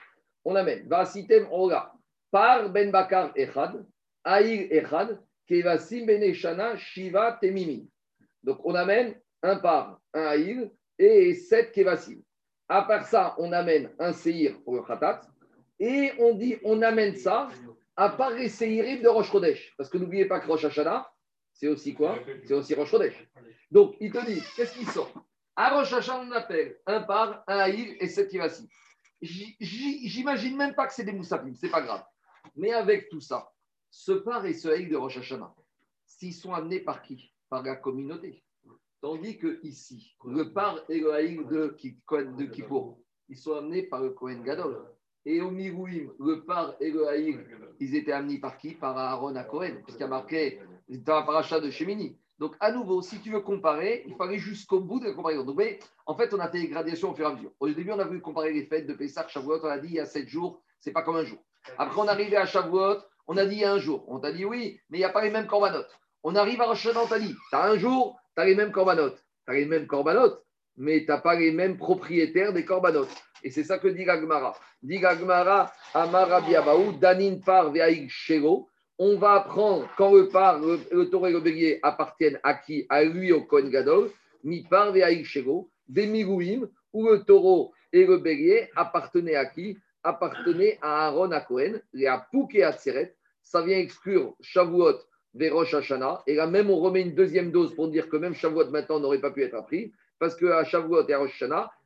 On amène Vasitem Ola, par Ben Bakar Echad, Aïr Echad, Kevasim Ben Eshana, Shiva Temimin. Donc, on amène un par, un haïl et sept kevasim. À part ça, on amène un séhir pour le khatat. Et on dit, on amène ça à part les de Rosh Chodesh. Parce que n'oubliez pas que Rosh Hashanah, c'est aussi quoi? C'est aussi Rosh Chodesh. Donc, il te dit, qu'est-ce qui sort À Rosh on appelle un par, un haïl et sept kevasim. J'imagine même pas que c'est des moussafim, c'est pas grave. Mais avec tout ça, ce par et ce haïl de Rosh Hashanah, s'ils sont amenés par qui? Par la communauté. Tandis que ici, le par et le haïl de, de Kippour, ils sont amenés par le Kohen Gadol. Et au Mirouim, le par et le haïl, ils étaient amenés par qui? Par Aaron à Kohen, puisqu'il y a marqué dans la paracha de Shemini. Donc, à nouveau, si tu veux comparer, il faut aller jusqu'au bout de la comparaison. Donc, vous en fait, on a fait des gradations au fur et à mesure. Au début, on a voulu comparer les fêtes de Pessah, Shavuot, on a dit il y a sept jours, c'est pas comme un jour. Après, on arrivé à Shavuot, on a dit il y a un jour. On t'a dit oui, mais il n'y a pas les mêmes corbanotes. On arrive à Rosh on t'a dit, tu as un jour, tu as les mêmes corbanotes. Tu as les mêmes corbanotes, mais tu n'as pas les mêmes propriétaires des corbanotes. Et c'est ça que dit Gagmara. Dit Gagmara, Amar Rabbi Abaou, Danin par Veaïg Shego. On va apprendre quand le le, taureau et le bélier appartiennent à qui? À lui, au Kohen Gadol. Mi par Veaïg Shego. Des Migouim, où le taureau et le bélier appartenaient à qui? Appartenaient à Aaron à Kohen, et à Pouk et à Tseret. Ça vient exclure Shavuot vers Rosh Hashanah. Et là même, on remet une deuxième dose pour dire que même Shavuot maintenant n'aurait pas pu être appris. Parce qu'à Shavuot et à Rosh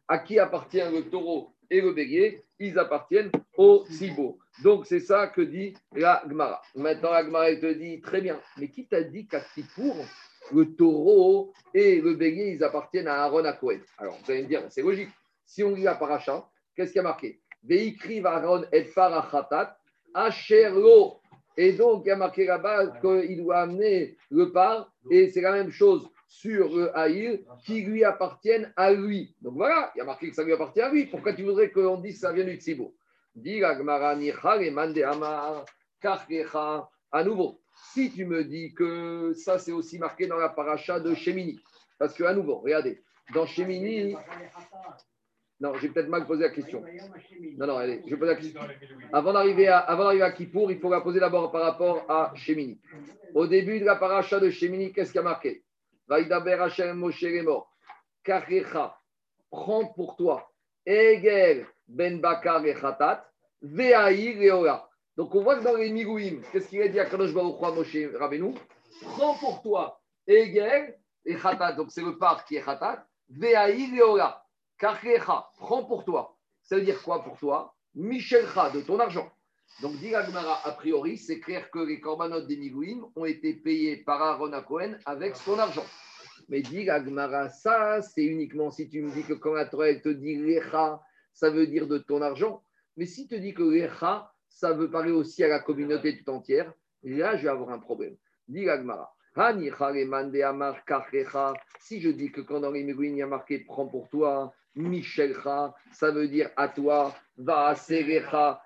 à qui appartient le taureau et le bélier Ils appartiennent au Sibo. Donc c'est ça que dit la Gemara. Maintenant, la Gemara elle te dit très bien. Mais qui t'a dit qu'à Kippour, le taureau et le bélier, ils appartiennent à Aaron à Cohen Alors vous allez me dire, c'est logique. Si on lit la paracha, qu'est-ce qu'il y a marqué? Veikriv Aaron et Parachatat, Asherlo. Et donc, il y a marqué là-bas qu'il doit amener le par, et c'est la même chose sur le haïr, qui lui appartiennent à lui. Donc voilà, il y a marqué que ça lui appartient à lui. Pourquoi tu voudrais qu'on dise que ça vient du Tsibo À nouveau, si tu me dis que ça, c'est aussi marqué dans la paracha de Shemini, parce que à nouveau, regardez, dans Shemini, non, j'ai peut-être mal posé la question. Non, non, allez, je pose la question. Avant d'arriver à, avant d'arriver à Kippour, il faut la poser d'abord par rapport à Shemini. Au début de la paracha de Shemini, qu'est-ce qu'il y a marqué? Vaïdaber Hashem Moshe Lemor. Karecha, prends pour toi Egel Ben Bakar et Khatat, Ve'aïr Leola. Donc on voit que dans les Migouim, qu'est-ce qu'il a dit à Kadosh Baruch Moshe Rabbeinu? Prends pour toi Egel et Khatat, donc c'est le parc qui est Khatat, Ve'aïr Leola. Karkecha, prends pour toi. Ça veut dire quoi pour toi? Michelcha, de ton argent. Donc, dit a priori, c'est clair que les corbanotes des Migouim ont été payés par Aaron Cohen avec son argent. Mais dit ça, c'est uniquement si tu me dis que quand la Torah te dit Lecha, ça veut dire de ton argent. Mais si tu dis que Lecha, ça veut parler aussi à la communauté tout entière, là, je vais avoir un problème. Dit Agmara. Si je dis que quand dans les il y a marqué prends pour toi, Michelcha, ça veut dire à toi, va Serecha.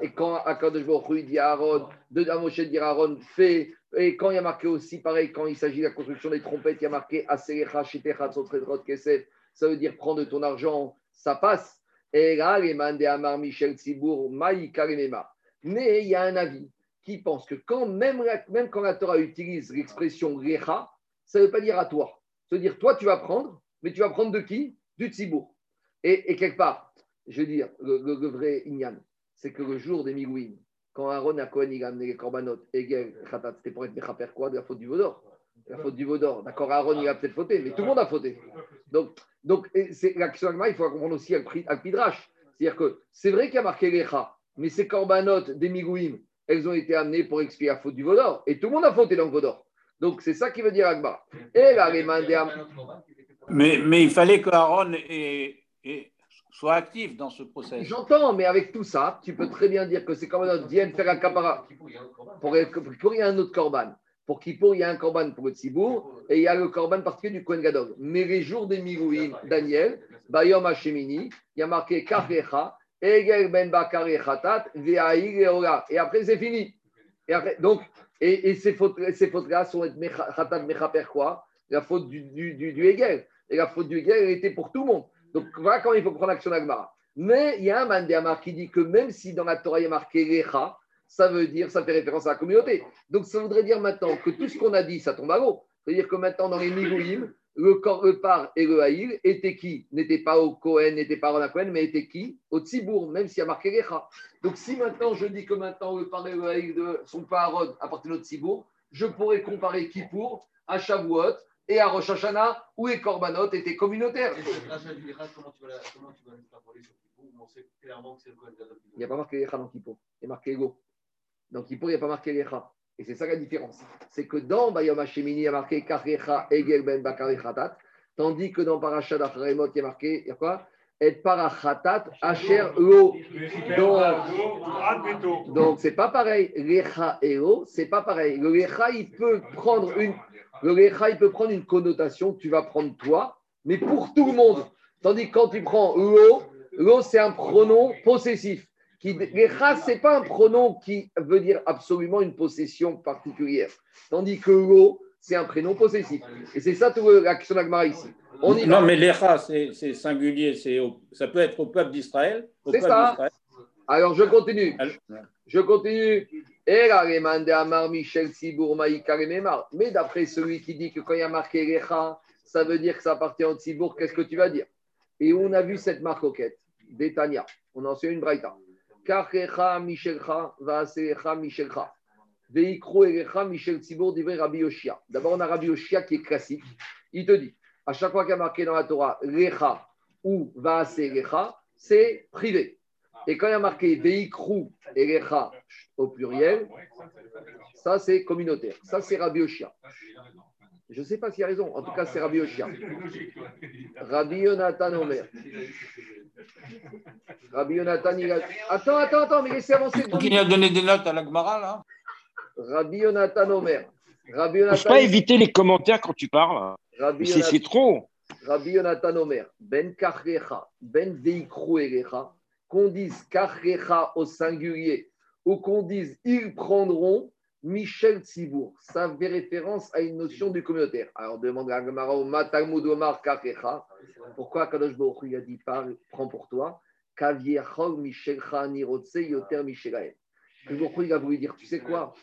Et quand Akadosh dit à Aaron, de fais. Et quand il y a marqué aussi, pareil, quand il s'agit de la construction des trompettes, il y a marqué Aserecha, Shetecha, Kesef. Ça veut dire prends de ton argent, ça passe. Et là, Michel Tzibour. Mais il y a un avis qui pense que quand même, même quand la Torah utilise l'expression Recha, ça ne veut pas dire à toi. Ça veut dire toi, tu vas prendre, mais tu vas prendre de qui? Du tzibour. Et, quelque part, je veux dire, le, vrai Inyan, c'est que le jour des Migouim, quand Aaron a amené les korbanot, Egel, c'était pour être Mechaper quoi? De la faute du Vaudor. La faute du Vaudor. D'accord, Aaron, il a peut-être fauté, mais tout le monde a fauté. Donc, donc c'est l'action il faut comprendre aussi al Pidrash. C'est-à-dire que c'est vrai qu'il y a marqué les mais ces korbanot des Migouim, elles ont été amenées pour expier la faute du Vaudor. Et tout le monde a fauté dans le Vaudor. Donc, c'est ça qui veut dire Agba. Et là, les mais, mais il fallait qu'Aaron soit actif dans ce procès. J'entends, mais avec tout ça, tu peux très bien dire que c'est comme un vienne faire un capara. Pour, pour, il y a un autre corban. Pour Kippour, il y a un corban pour le Tzibour et il y a le corban particulier du Kohen Gadol. Mais les jours des Mirouim, Daniel, Bayom Hashemini, il y a marqué Karecha, Egel Ben Bakare Khatat, Et après, c'est fini. Et après, donc, et, ces fautes-là sont Khatat Mechaper quoi? La faute du, du, du, du Hegel. Et la faute du guerre, elle était pour tout le monde. Donc voilà comment il faut prendre action d'Agmara. Mais il y a un Mandéamar qui dit que même si dans la Torah il y a marqué Recha, ça veut dire, ça fait référence à la communauté. Donc ça voudrait dire maintenant que tout ce qu'on a dit, ça tombe à l'eau. C'est-à-dire que maintenant dans les Migouim, le, le par et le haïl étaient qui? N'étaient pas au Cohen, n'étaient pas au Cohen, mais étaient qui? Au Tzibour, même s'il y a marqué Recha. Donc si maintenant je dis que maintenant le par et le haïl sont pas à Rod, appartiennent au Tzibour, je pourrais comparer Kippour à Shavuot et à Rosh Hashanah, où les Korbanot étaient communautaires. Il n'y a pas marqué Lecha dans Kippo, il y a marqué Ego. Kippo, il n'y a pas marqué Lecha. Et c'est ça la différence. C'est que dans Bayom Hashemini, il y a marqué Karecha Egel Ben Bakarechatat, tandis que dans Parashat Acharemot, il y a marqué, il y a quoi? Et parachatat asher lo. Donc, donc c'est pas pareil. Lecha et lo, c'est pas pareil. Le lecha, il peut prendre une, le lecha, il peut prendre une connotation tu vas prendre toi, mais pour tout le monde. Tandis que quand tu prends lo, lo c'est un pronom possessif. Qui, lecha, ce n'est pas un pronom qui veut dire absolument une possession particulière. Tandis que lo, c'est un prénom possessif. Et c'est ça toute l'action d'Agmara ici. non, mais lecha, c'est singulier. Ça peut être au peuple d'Israël. C'est ça. Alors, je continue. Je continue. Mais d'après celui qui dit que quand il y a marqué Recha, ça veut dire que ça appartient au Tzibour, qu'est-ce que tu vas dire? Et on a vu cette marque quête d'Etania. On en sait une braïta. Kachecha Michelcha, Vaasecha Michelcha. Erecha Michel divrei Rabbi Yoshia. D'abord, on a Rabbi Yoshia qui est classique. Il te dit, à chaque fois qu'il y a marqué dans la Torah Recha ou Vaasecha, c'est privé. Et quand il y a marqué Veikru au pluriel, ça c'est communautaire. Ça c'est Rabbi Oshia. Je ne sais pas s'il a raison. En tout cas, c'est Rabbi Oshia. Rabbi Yonatan Omer. Rabbi Yonatan, il a... Attends, attends, attends, mais laissez avancer. Qui a donné des notes à l'Agmara, là Rabbi Yonatan Omer. Rabbi Yonatan... pas éviter les commentaires quand tu parles. C'est trop. Rabbi Yonatan Omer. Ben Kachrecha, Ben Veikru Erecha. Qu'on dise Kachrecha au singulier ou qu'on dise ils prendront Michel Tzibour. Ça fait référence à une notion du communautaire. Alors demande à Omar Kafecha. Pourquoi Kadosh Baruch a dit prends pour toi Kaviachol Michel Nirotse Yoter Michel Kadosh Baruch Hu a voulu dire tu sais quoi?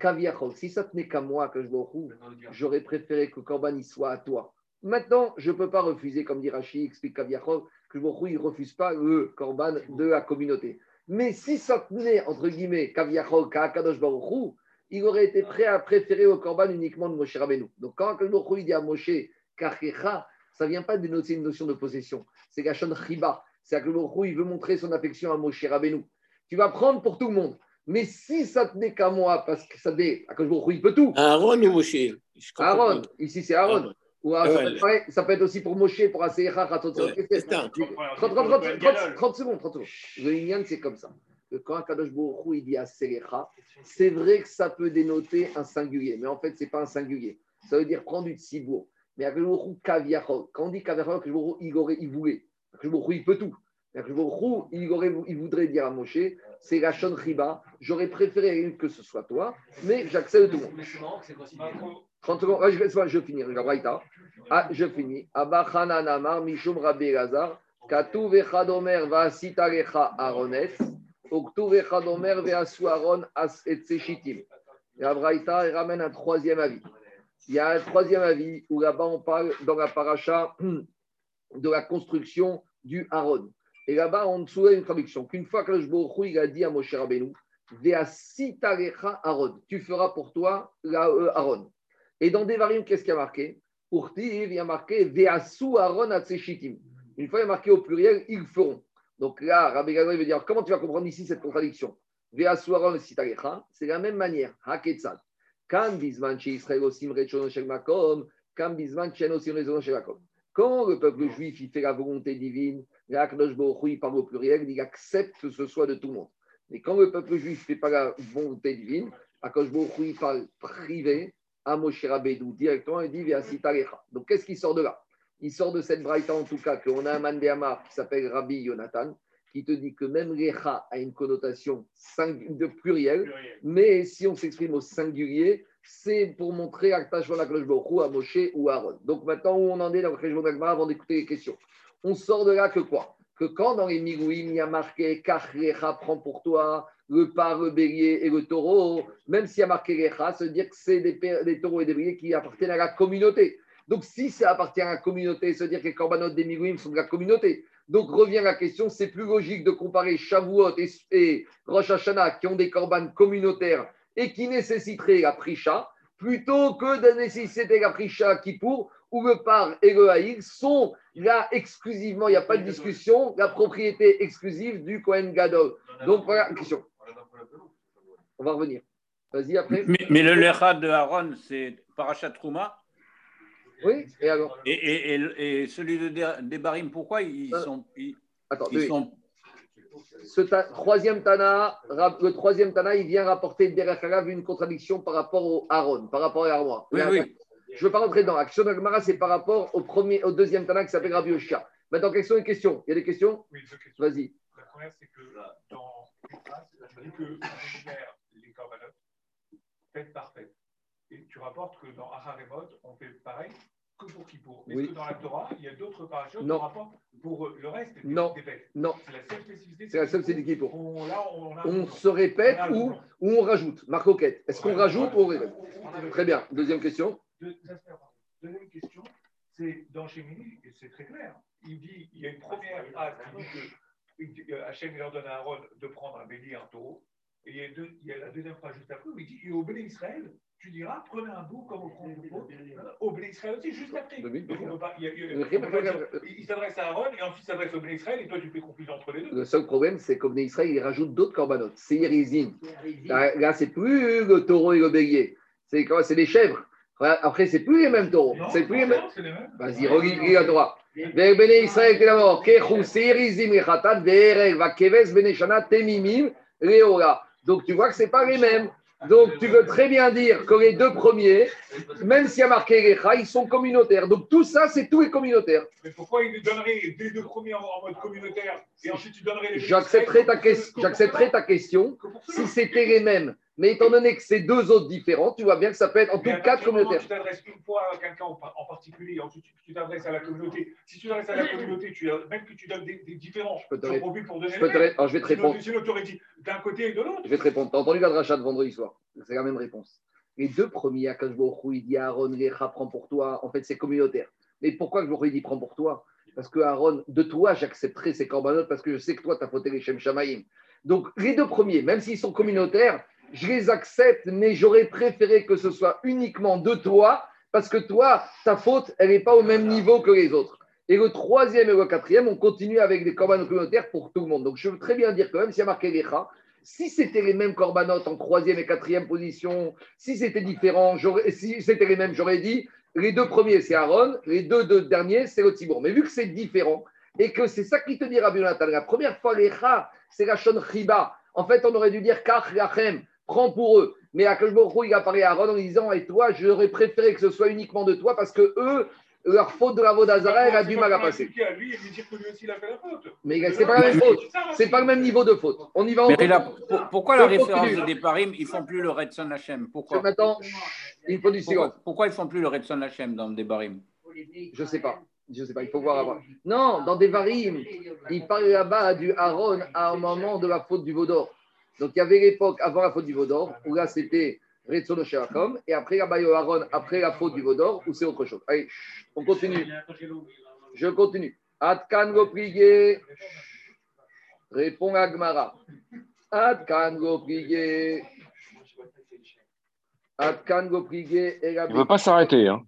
Kaviachol, si ça tenait qu'à moi, Kadosh Baruch j'aurais préféré que Korban soit à toi. Maintenant, je ne peux pas refuser, comme dit Rashi, explique Kaviachol, que Baruch il ne refuse pas le Korban de la communauté. Mais si ça tenait, entre guillemets, Kaviachol, Kaakadosh Baruchou, il aurait été prêt à préférer au Korban uniquement de Moshe Rabbeinu. Donc quand Akadosh dit à Moshe, Karkecha, ça ne vient pas dénoncer une notion de possession. C'est Gachon Chiba. C'est Akadosh il veut montrer son affection à Moshe Rabbeinu. Tu vas prendre pour tout le monde. Mais si ça tenait qu'à moi, parce que ça tenait, Akadosh Baruchou, il peut tout. Aaron ou Moshe? Aaron, ici c'est Aaron. Ou, ça, peut être, ça, peut être, aussi pour Moshe, pour Asecha, 30, 30, 30, secondes. 30 secondes. Le Inyan, c'est comme ça. Quand Akadosh Baruch il dit Asecha, c'est vrai que ça peut dénoter un singulier, mais en fait, ce n'est pas un singulier. Ça veut dire prendre du tsibour. Mais Akadosh Baruch Kaviachol, quand on dit Akadosh Baruch il, il voulait. Akadosh Baruch il peut tout. Akadosh Baruch il, voudrait dire à Moshe, c'est la Riba, j'aurais préféré que ce soit toi, mais j'accepte tout le monde. 30 secondes, je, je finis, Ah, je finis. Abachana Namar, Mishum Rabbi Lazar, Katu Vechadomer Vasitalecha Aronet, Et Abraïta ramène un troisième avis. Il y a un troisième avis où là-bas on parle dans la paracha de la construction du Aaron. Et là-bas on soulève une traduction qu'une fois que le il a dit à Moshe Rabbeinu, Aaron, tu feras pour toi euh, Aaron. Et dans des variantes, qu'est-ce qu'il y a marqué? Il y a marqué Veasu Atseshitim. Une fois, il y a marqué au pluriel, ils feront. Donc là, Rabbi Gadol veut dire comment tu vas comprendre ici cette contradiction? C'est la même manière. Quand le peuple juif il fait la volonté divine, il parle au pluriel, il accepte que ce soit de tout le monde. Mais quand le peuple juif ne fait pas la volonté divine, il parle privé, à Moshe Rabbeinu directement et dit Donc qu'est-ce qui sort de là? Il sort de cette braïta en tout cas qu'on a un mandéama qui s'appelle Rabbi Yonatan qui te dit que même Recha a une connotation de pluriel, mais si on s'exprime au singulier, c'est pour montrer à à Moshe ou à Aaron. Donc maintenant, où on en est dans le avant d'écouter les questions On sort de là que quoi? Que quand dans les Migouim, il y a marqué Recha prend pour toi, le par, le bélier et le taureau, même s'il y a marqué ça veut dire que c'est des, taureaux et des béliers qui appartiennent à la communauté. Donc, si ça appartient à la communauté, veut dire que les corbanotes des migouim sont de la communauté. Donc, revient la question c'est plus logique de comparer Shavuot et, et Rosh Hashanah qui ont des corbanes communautaires et qui nécessiteraient la prisha, plutôt que de nécessiter la prisha qui pour où le par et le sont là exclusivement, il n'y a pas de discussion, la propriété exclusive du Kohen Gadol. Donc voilà question. On va revenir. Vas-y après. Mais, le Lecha de Aaron, c'est Parachat Trouma? Oui, et alors et, et, et, celui de Debarim, pourquoi ils euh, sont. Attends, ils sont... Ce troisième Tana, le troisième Tana, il vient rapporter derrière une contradiction par rapport au Aaron, par rapport à Aaron. Oui, oui. Je ne veux pas rentrer dans l'action de Gemara, c'est par rapport au, premier, au deuxième Tana qui s'appelle Rabbi Oshia. Maintenant, quelles sont les questions? Il y a des questions? Oui, deux questions. Vas-y. La première, c'est que dans dit que les corbanotes fête par fête. Que dans Aharemot, on fait pareil que pour Kippour. Est-ce que dans la Torah, il y a d'autres parachutes qui rapportent pour le reste des, non. Non. C'est la seule spécificité. C'est la seule spécificité Kippour. On, se répète ou, ou, on rajoute. Marcoquette. Est-ce qu'on rajoute ou on répète Très bien. Deuxième question. Deuxième question, c'est dans Chémini, et c'est très clair. Il dit, il y a une première phrase qui dit que Hachem leur donne à Aaron de prendre un bélier, un taureau. Et il y, a deux, il y a la deuxième phrase juste après où il dit Et au bélier Israël, tu diras prenez un bout comme au prend Au bélier Israël aussi, juste après. il, s'adresse à Aaron et ensuite il s'adresse au bélier Israël et toi tu fais confusion entre les deux. Le seul problème, c'est qu'au bélier Israël, il rajoute d'autres corbanotes. C'est Yerizim. Là, là c'est plus le taureau et le bélier. C'est quoi C'est des chèvres. Après, c'est plus les mêmes taureaux. C'est plus les mêmes. Vas-y, regarde à droite. Donc tu vois que ce n'est pas les mêmes. Donc tu veux très bien dire que les deux premiers, même s'il y a marqué Recha, ils sont communautaires. Donc tout ça, c'est tout est communautaire. Mais pourquoi il donnerait les deux premiers en, mode communautaire et ensuite tu donnerais les J'accepterai ta, que... ta question si c'était les mêmes. Mais étant donné que c'est deux autres différents, tu vois bien que ça peut être en tout cas communautaire. Tu t'adresses une fois à quelqu'un en particulier, ensuite tu t'adresses à la communauté. Si tu t'adresses à la communauté, tu, même que tu donnes des, différents, je peux te répondre. Pour donner je, peux te Alors, je vais te répondre. Aurais dit d'un côté et de l'autre. Je vais te répondre. Tu as entendu la dracha de vendredi soir? C'est la même réponse. Les deux premiers, Akashbohu, il dit Aaron, Lecha prend pour toi. En fait, c'est communautaire. Mais pourquoi je dit prend pour toi? Parce que Aaron, de toi, j'accepterai ces corbanotes parce que je sais que toi, tu as fauté les Shem Shamaïm. Donc, les deux premiers, même s'ils sont communautaires, je les accepte, mais j'aurais préféré que ce soit uniquement de toi, parce que toi, ta faute, elle n'est pas au même niveau que les autres. Et le troisième et le quatrième, on continue avec des corbanotes communautaires pour tout le monde. Donc, je veux très bien dire que même s'il y a marqué Lecha, si c'était les mêmes corbanotes en troisième et quatrième position, si c'était différent, si c'était les mêmes, j'aurais dit les deux premiers, c'est Aaron, les deux, derniers, c'est le Tibour. Mais vu que c'est différent, et que c'est ça qui te dit Rabbi Jonathan, la première fois, Lecha, c'est la Shon Chiba. En fait, on aurait dû dire Kach Lachem, prends pour eux. Mais à Baruch il a parlé à Aaron en disant Et toi, j'aurais préféré que ce soit uniquement de toi parce que eux, leur faute de la Vodazara, elle a du mal à passer. Mais c'est pas la même faute. C'est pas le même niveau de faute. On y va Mais là, pourquoi la référence de Deparim, ils font plus le Redson Hachem Pourquoi? Maintenant, il faut du silence. Pourquoi, ils font plus le Redson Hachem dans Deparim Je sais pas. Je sais pas, il faut voir avant. Non, dans Devarim, il parle là-bas du Aaron à un moment de la faute du Vaudor. Donc il y avait l'époque avant la faute du Vaudor, où là c'était Retsono Sherakom, et après la Aaron, après la faute du Vaudor, où c'est autre chose. Allez, on continue. Je continue. Atkan Goprigé. Répond Agmara. Atkan Goprigé. Atkan Goprigé. Il ne veut pas s'arrêter. Hein.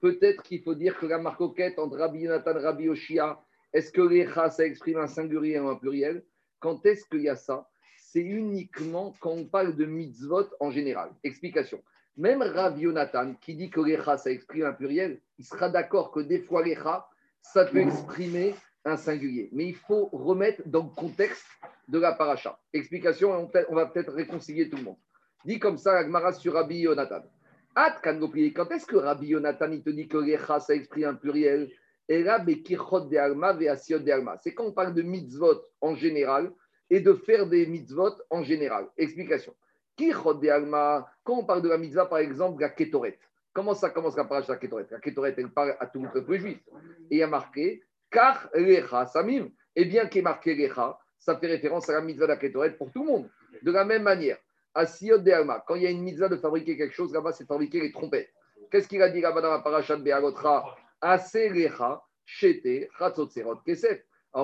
Peut-être qu'il faut dire que la marcoquette entre Rabbi Yonatan et Rabbi Oshia, est-ce que les ça exprime un singulier ou un pluriel? Quand est-ce qu'il y a ça? C'est uniquement quand on parle de mitzvot en général. Explication. Même Rav Yonatan, qui dit que l'echa, ça exprime un pluriel, il sera d'accord que des fois l'echa, ça peut exprimer un singulier. Mais il faut remettre dans le contexte de la paracha. Explication, on va peut-être réconcilier tout le monde. Dit comme ça, Agmara sur Rabbi Yonatan. Quand est-ce que Rabbi Yonatan, il te dit que l'echa, ça exprime un pluriel? C'est quand on parle de mitzvot en général et de faire des mitzvot en général. Explication. Quand on parle de la mitzvah, par exemple, la ketoret. Comment ça commence la la ketoret? La ketoret, elle parle à tout le peuple juif. Et il y a marqué Kar lecha samim. Et bien qu'il y ait marqué lecha, ça fait référence à la mitzvah de la ketoret pour tout le monde. De la même manière, à Siot de quand il y a une mitzvah de fabriquer quelque chose, là-bas, c'est fabriquer les trompettes. Qu'est-ce qu'il a dit là-bas dans la parachat de Beagotra Alors,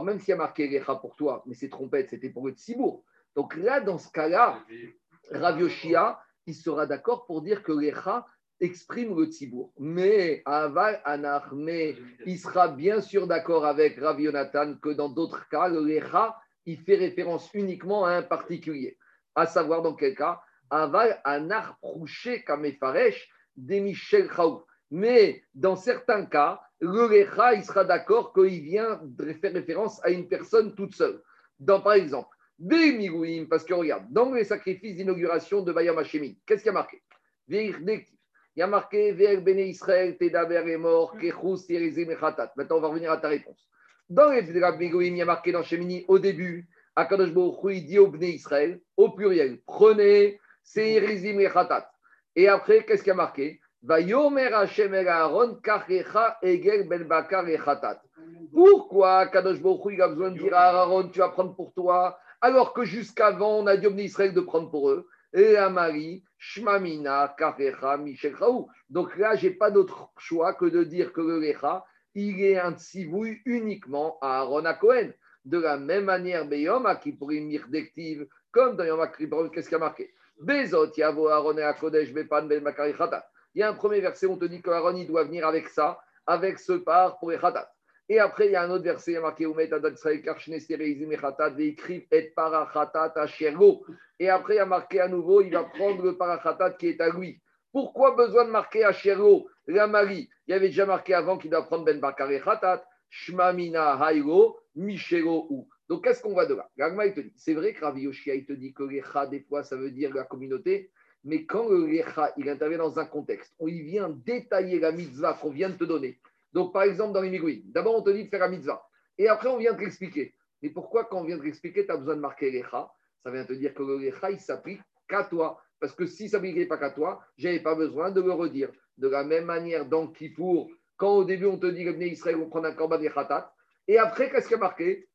même s'il y a marqué Lecha pour toi, mais ces trompettes, c'était pour le Tzibour. Donc là, dans ce cas-là, Rav Yoshia, il sera d'accord pour dire que Lecha exprime le Tzibour. Mais Aval mais il sera bien sûr d'accord avec Rav Yonatan que dans d'autres cas, le Lecha, il fait référence uniquement à un particulier. À savoir dans quel cas Aval Anach Prouché Kamefaresh des Michel. Mais dans certains cas, le Lecha, il sera d'accord qu'il vient faire référence à une personne toute seule. Dans, par exemple, des parce que regarde, dans les sacrifices d'inauguration de Bayam Hashemi, qu'est-ce qu'il y a marqué? Il y a marqué Ver Bene Israël, Tedaber est mort, Kechus, Yerizim et Maintenant, on va revenir à ta réponse. Dans les il y a marqué dans Shemini, au début, Akadosh Baruch il dit Israël, au pluriel, prenez, c'est Yerizim et Khatat. Et après, qu'est-ce qu'il y a marqué? Pourquoi Kadosh Baruch a besoin de dire à Aaron, tu vas prendre pour toi, alors que jusqu'avant, on a dit au Israël de prendre pour eux? Et à Marie, Shmamina, Karecha, Michel Donc là, je n'ai pas d'autre choix que de dire que le Lecha, il est un tsivouille uniquement à Aaron à Cohen. De la même manière, Beyom, qui pourrait mirdective, comme dans Yom qu'est-ce qu'il y a marqué? Bezot, Yavo, Aaron et Akodesh, Bepan, Ben Makari il y a un premier verset, on te dit qu'Aaron, il doit venir avec ça, avec ce part pour Echatat. Et après, il y a un autre verset, il y a marqué et après, il y a marqué à nouveau, il va prendre le parachatat qui est à lui. Pourquoi besoin de marquer à Shergo La Marie, il y avait déjà marqué avant qu'il doit prendre Ben Bakar et Khatat, Shmamina Haïro, Michelo ou. Donc, qu'est-ce qu'on va de là? L'Agma, il te dit, c'est vrai que Ravi Yoshia, il te dit que les des fois, ça veut dire la communauté, mais quand le Lecha, il intervient dans un contexte où il vient détailler la mitzvah qu'on vient de te donner, donc par exemple dans les migouïs, d'abord on te dit de faire la mitzvah, et après on vient te l'expliquer. Mais pourquoi quand on vient te l'expliquer, tu as besoin de marquer Lecha Ça vient te dire que le Lecha, il s'applique qu'à toi. Parce que si ça ne s'appliquait pas qu'à toi, je n'avais pas besoin de le redire. De la même manière, dans Kippour, quand au début on te dit que Israël vont prendre un corban des khatat, et après, qu'est-ce qui a marqué?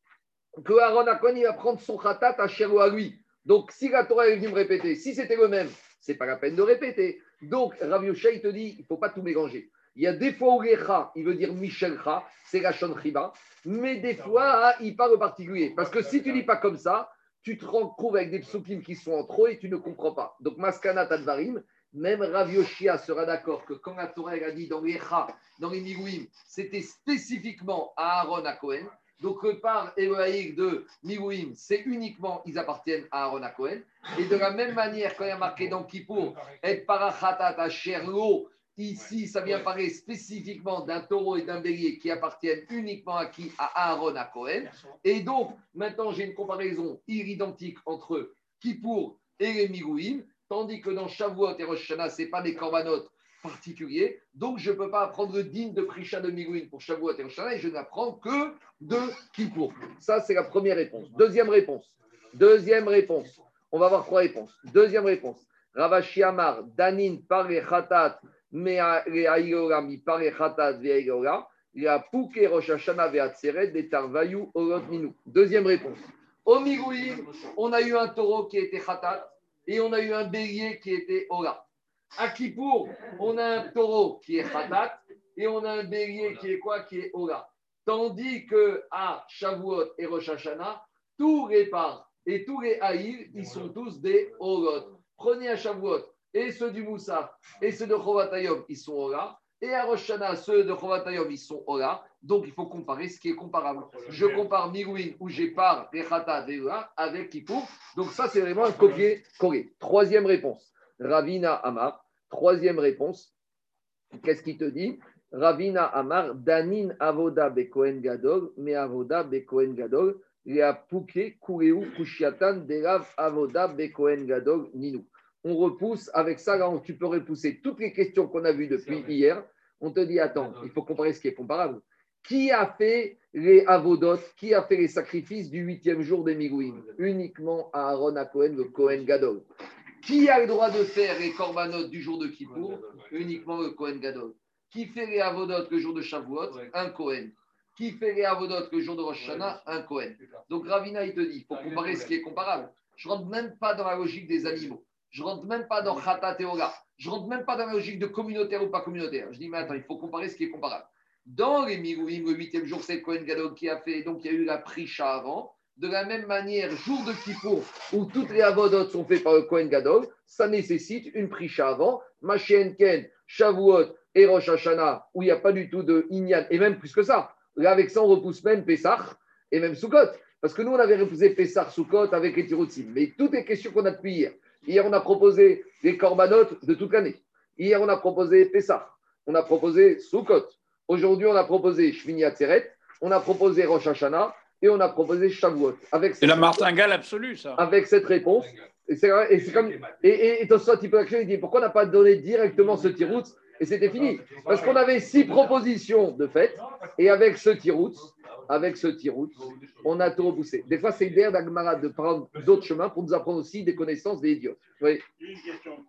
Que Aaron Akon, il va prendre son khatat à Chéro à lui. Donc si la Torah est venue me répéter, si c'était le même, c'est pas la peine de répéter. Donc, Rav il te dit, il faut pas tout mélanger. Il y a des fois où il veut dire Michel Cha, c'est la Riba, mais des fois, il parle au particulier. Parce que si tu dis pas comme ça, tu te retrouves avec des psukim qui sont en trop et tu ne comprends pas. Donc, Maskana Tadvarim, même Rav sera d'accord que quand la Torah a dit dans les Cha, dans les Miguim, c'était spécifiquement à Aaron à Cohen. Donc, par Eloïc de Miguim, c'est uniquement, ils appartiennent à Aaron à Cohen. Et de la même manière, quand il y a marqué dans Kippour, et Parachatat à Sherlo, Ici, ça vient parler spécifiquement d'un taureau et d'un bélier qui appartiennent uniquement à qui? À Aaron, à Cohen. Et donc, maintenant, j'ai une comparaison identique entre Kippour et les Migouim, tandis que dans Shavuot et Rosh Hashanah, ce pas des corbanotes particuliers. Donc, je ne peux pas apprendre le digne de Prisha de Migouim pour Shavuot et Hashanah, et je n'apprends que de Kippour. Ça, c'est la première réponse. Deuxième réponse. Deuxième réponse. On va voir trois réponses. Deuxième réponse. Ravashi Amar, Danin, Pare, Khatat, mi pare khatat a pouke rosh hashana des tarvayu olot minu. Deuxième réponse. Au Migouim, on a eu un taureau qui était khatat et on a eu un bélier qui était ora. À Kippour, on a un taureau qui est khatat et on a un bélier qui est quoi Qui est ora. Tandis que à Shavuot et Rosh Hashanah, tous les parts et tous les ils sont tous des olot. Prenez à Shavuot et ceux du Moussa et ceux de Chovatayom, ils sont Ola. Et à Roshana, ceux de Chovatayom, ils sont Ola. Donc, il faut comparer ce qui est comparable. Je compare Mirouin, où j'ai par Rechata Deura, avec Kippour. Donc, ça, c'est vraiment un copier-coller. Troisième réponse. Ravina Amar. Troisième réponse. Qu'est-ce qu'il te dit? Ravina Amar, Danin Avoda Bekoen Gadol, mais Avoda Bekoen Gadol, Lea Pouke, Kureu, Kushiatan, Derav Avoda Bekoen Gadol, Ninou on repousse, avec ça, là, tu peux repousser toutes les questions qu'on a vues depuis hier. On te dit, attends, il faut comparer ce qui est comparable. Qui a fait les avodotes, qui a fait les sacrifices du huitième jour des Migouim Uniquement Aaron à Cohen, le Cohen Gadol. Qui a le droit de faire les corbanotes du jour de Kippour Uniquement le Cohen Gadol. Qui fait les avodotes le jour de Shavuot Un Cohen. Qui fait les avodotes le jour de Rosh Hashanah Un Cohen. Donc Ravina, il te dit, il faut comparer ce qui est comparable. Je ne rentre même pas dans la logique des animaux. Je rentre même pas dans Teoga. Je rentre même pas dans la logique de communautaire ou pas communautaire. Je dis, mais attends, il faut comparer ce qui est comparable. Dans les Migouim, le huitième jour, c'est Cohen Gadol qui a fait, donc il y a eu la Prisha avant. De la même manière, jour de Kippour, où toutes les avodotes sont faites par le Cohen Gadol, ça nécessite une Prisha avant. Machien Ken, Shavuot et Rosh Hashanah, où il n'y a pas du tout de Inyan, et même plus que ça. Là, avec ça, on repousse même Pessah et même Sukkot. Parce que nous, on avait repoussé Pessah, Sukkot avec les Tirotim. Mais toutes les questions qu'on a depuis hier, Hier, on a proposé les corbanotes de toute l'année. Hier, on a proposé Pessah. On a proposé Sukkot. Aujourd'hui, on a proposé Shvini Atzeret. On a proposé Rosh Hashanah. Et on a proposé Shavuot. C'est la martingale absolue, ça. Avec cette réponse. Et c'est comme. Et, et, et il dit pourquoi on n'a pas donné directement ce tirout et c'était fini. Parce qu'on avait six propositions de fait, et avec ce tirout, avec ce tirout, on a tout repoussé. Des fois, c'est l'idée d'Agmara de prendre d'autres chemins pour nous apprendre aussi des connaissances des idiots. Oui. Une question.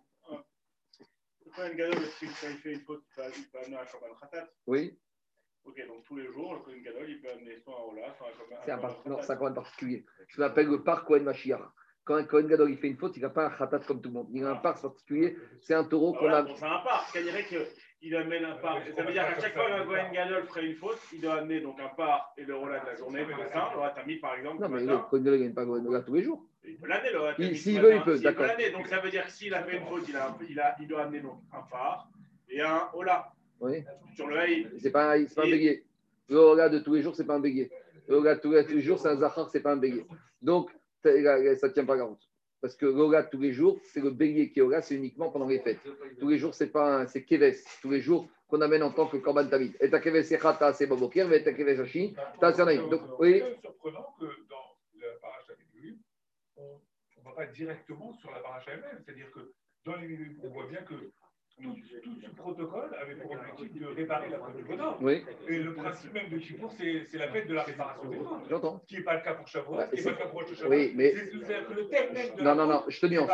Le Kohen Gadol, s'il fait une faute, il peut amener un Korban Khatat Oui. Ok, donc tous les jours, le Kohen Gadol, il peut amener soit un Ola, soit un C'est un, non, c'est un Korban particulier. Je l'appelle le parc Kohen Mashiach. Quand un Kohen Gadol il fait une faute, il n'a pas un Khatat comme tout le monde. Il a un parc particulier. C'est un taureau qu'on a. C'est un parc. C'est-à-dire que il amène un par. Ça veut dire qu'à chaque fois qu'un Gohen Gadol ferait une faute, il doit amener donc un par et le rola de la journée le matin. Le mis par exemple. Non, mais le Gohen Gadol ne gagne pas Gohen tous les jours. Il peut l'amener, le S'il veut, il peut, d'accord. Donc ça veut dire que s'il a fait une faute, il, a, il, a, il doit amener donc un par et un Ola. Oui. Sur le haï. C'est pas, pas un béguet. Le Ola de tous les jours, c'est pas un béguet. Le Ola de tous les jours, c'est un Zachar, c'est pas un béguet. Donc, ça ne tient pas garant. Parce que l'Ola tous les jours, c'est le bélier qui est Ola, c'est uniquement pendant les fêtes. Tous les jours, c'est pas c'est Keves. Tous les jours qu'on amène en tant que Korban David. Et ta Keves c'est Chata, c'est Babokir, mais ta Keves Hashi, ta C'est Donc, oui. surprenant que dans la paracha on ne va pas directement sur la paracha elle-même. C'est-à-dire que dans les on voit bien que tout, ce protocole avait pour objectif de réparer la faute du bonhomme. Oui. Et le principe même de Kippour, c'est la fête de la réparation des fautes. J'entends. Ce qui n'est pas le cas pour Shavuot, ce qui n'est pas le cas pour Rosh Oui, mais. C'est le thème même de Non, non, non, je te nuance.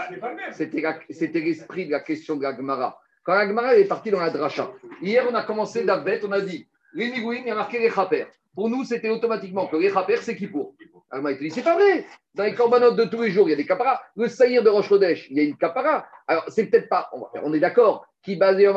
C'était l'esprit de la question de la Gemara. Quand la Gemara est partie dans la dracha, hier on a commencé d'Abbet, on a dit les il y a marqué les Chaper. Pour nous, c'était automatiquement que les Chaper, c'est Kippour. Alors, il te dit, c'est pas vrai. Dans les corbanotes de tous les jours, il y a des caparas. Le saïr de Chodesh, il y a une capara. Alors, c'est peut-être pas, on, est d'accord, qui basé en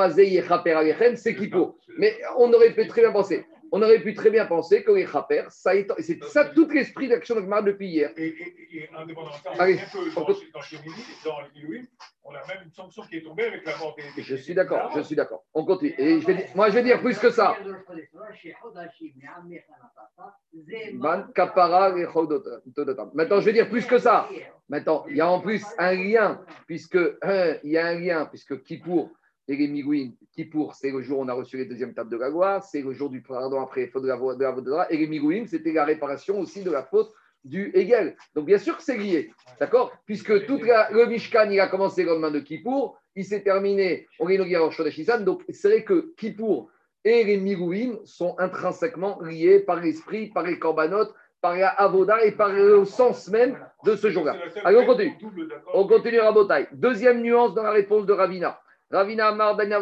c'est qui pour. Mais on aurait pu très bien penser. On aurait pu très bien penser que les chaper, ça est, c'est ça tout l'esprit d'action de Gmar depuis hier. Et, et, et indépendamment de ça, Allez, dans, dans, dans les on a même une sanction qui est tombée avec la mort des. Je suis d'accord, je suis d'accord. On continue. Et je vais, moi, je vais dire plus que ça. Maintenant, je vais dire plus que ça. Maintenant, il y a en plus un lien, puisque hein, il y a un lien, puisque Kippour et les Migouin, Kippour, c'est le jour où on a reçu les deuxièmes tables de la gloire, c'est le jour du pardon après faute de la de la, de la, et les Migouin, c'était la réparation aussi de la faute du Hegel. Donc bien sûr que c'est lié, d'accord? Puisque tout le Mishkan, il a commencé le lendemain de Kippour, il s'est terminé au en Shodeshisan, donc c'est vrai que Kippour et les Migouim sont intrinsèquement liés par l'esprit, par les corbanotes, par la avoda et par le sens même de ce jour-là. Allez, on continue. On continue à. Deuxième nuance dans la réponse de Ravina. Ravina Amar, Il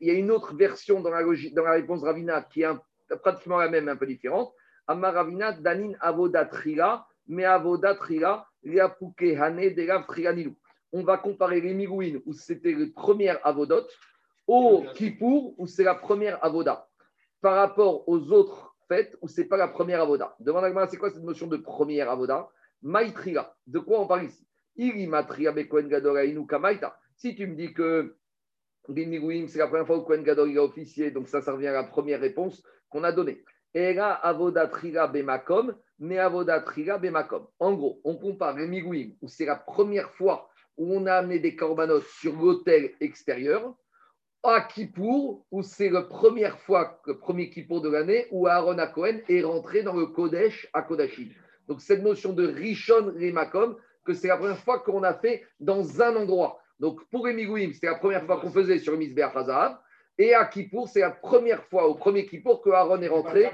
y a une autre version dans la, dans la réponse Ravina qui est un pratiquement la même, un peu différente. Amaravina danin avoda trila, mais avoda trila, liapuke hane delav trianilu. On va comparer les où c'était le premier avodot au kippour où c'est la première avoda par rapport aux autres fêtes où c'est pas la première avoda. Demande à c'est quoi cette notion de première avoda Maïtrila. De quoi on parle ici? Si tu me dis que c'est la première fois que Kohen Gadol a officié, donc ça, ça revient à la première réponse qu'on a donnée. Bemakom. En gros, on compare les migouim, où c'est la première fois où on a amené des corbanotes sur l'hôtel extérieur, à Kippour, où c'est la première fois, le premier Kippour de l'année, où Aaron à est rentré dans le Kodesh à Kodashim. Donc cette notion de Rishon Remakom, que c'est la première fois qu'on a fait dans un endroit. Donc pour les Migouim, c'était la première fois qu'on faisait sur Misber Hazav. Et à Kippour, c'est la première fois, au premier Kippour, que Aaron est rentré.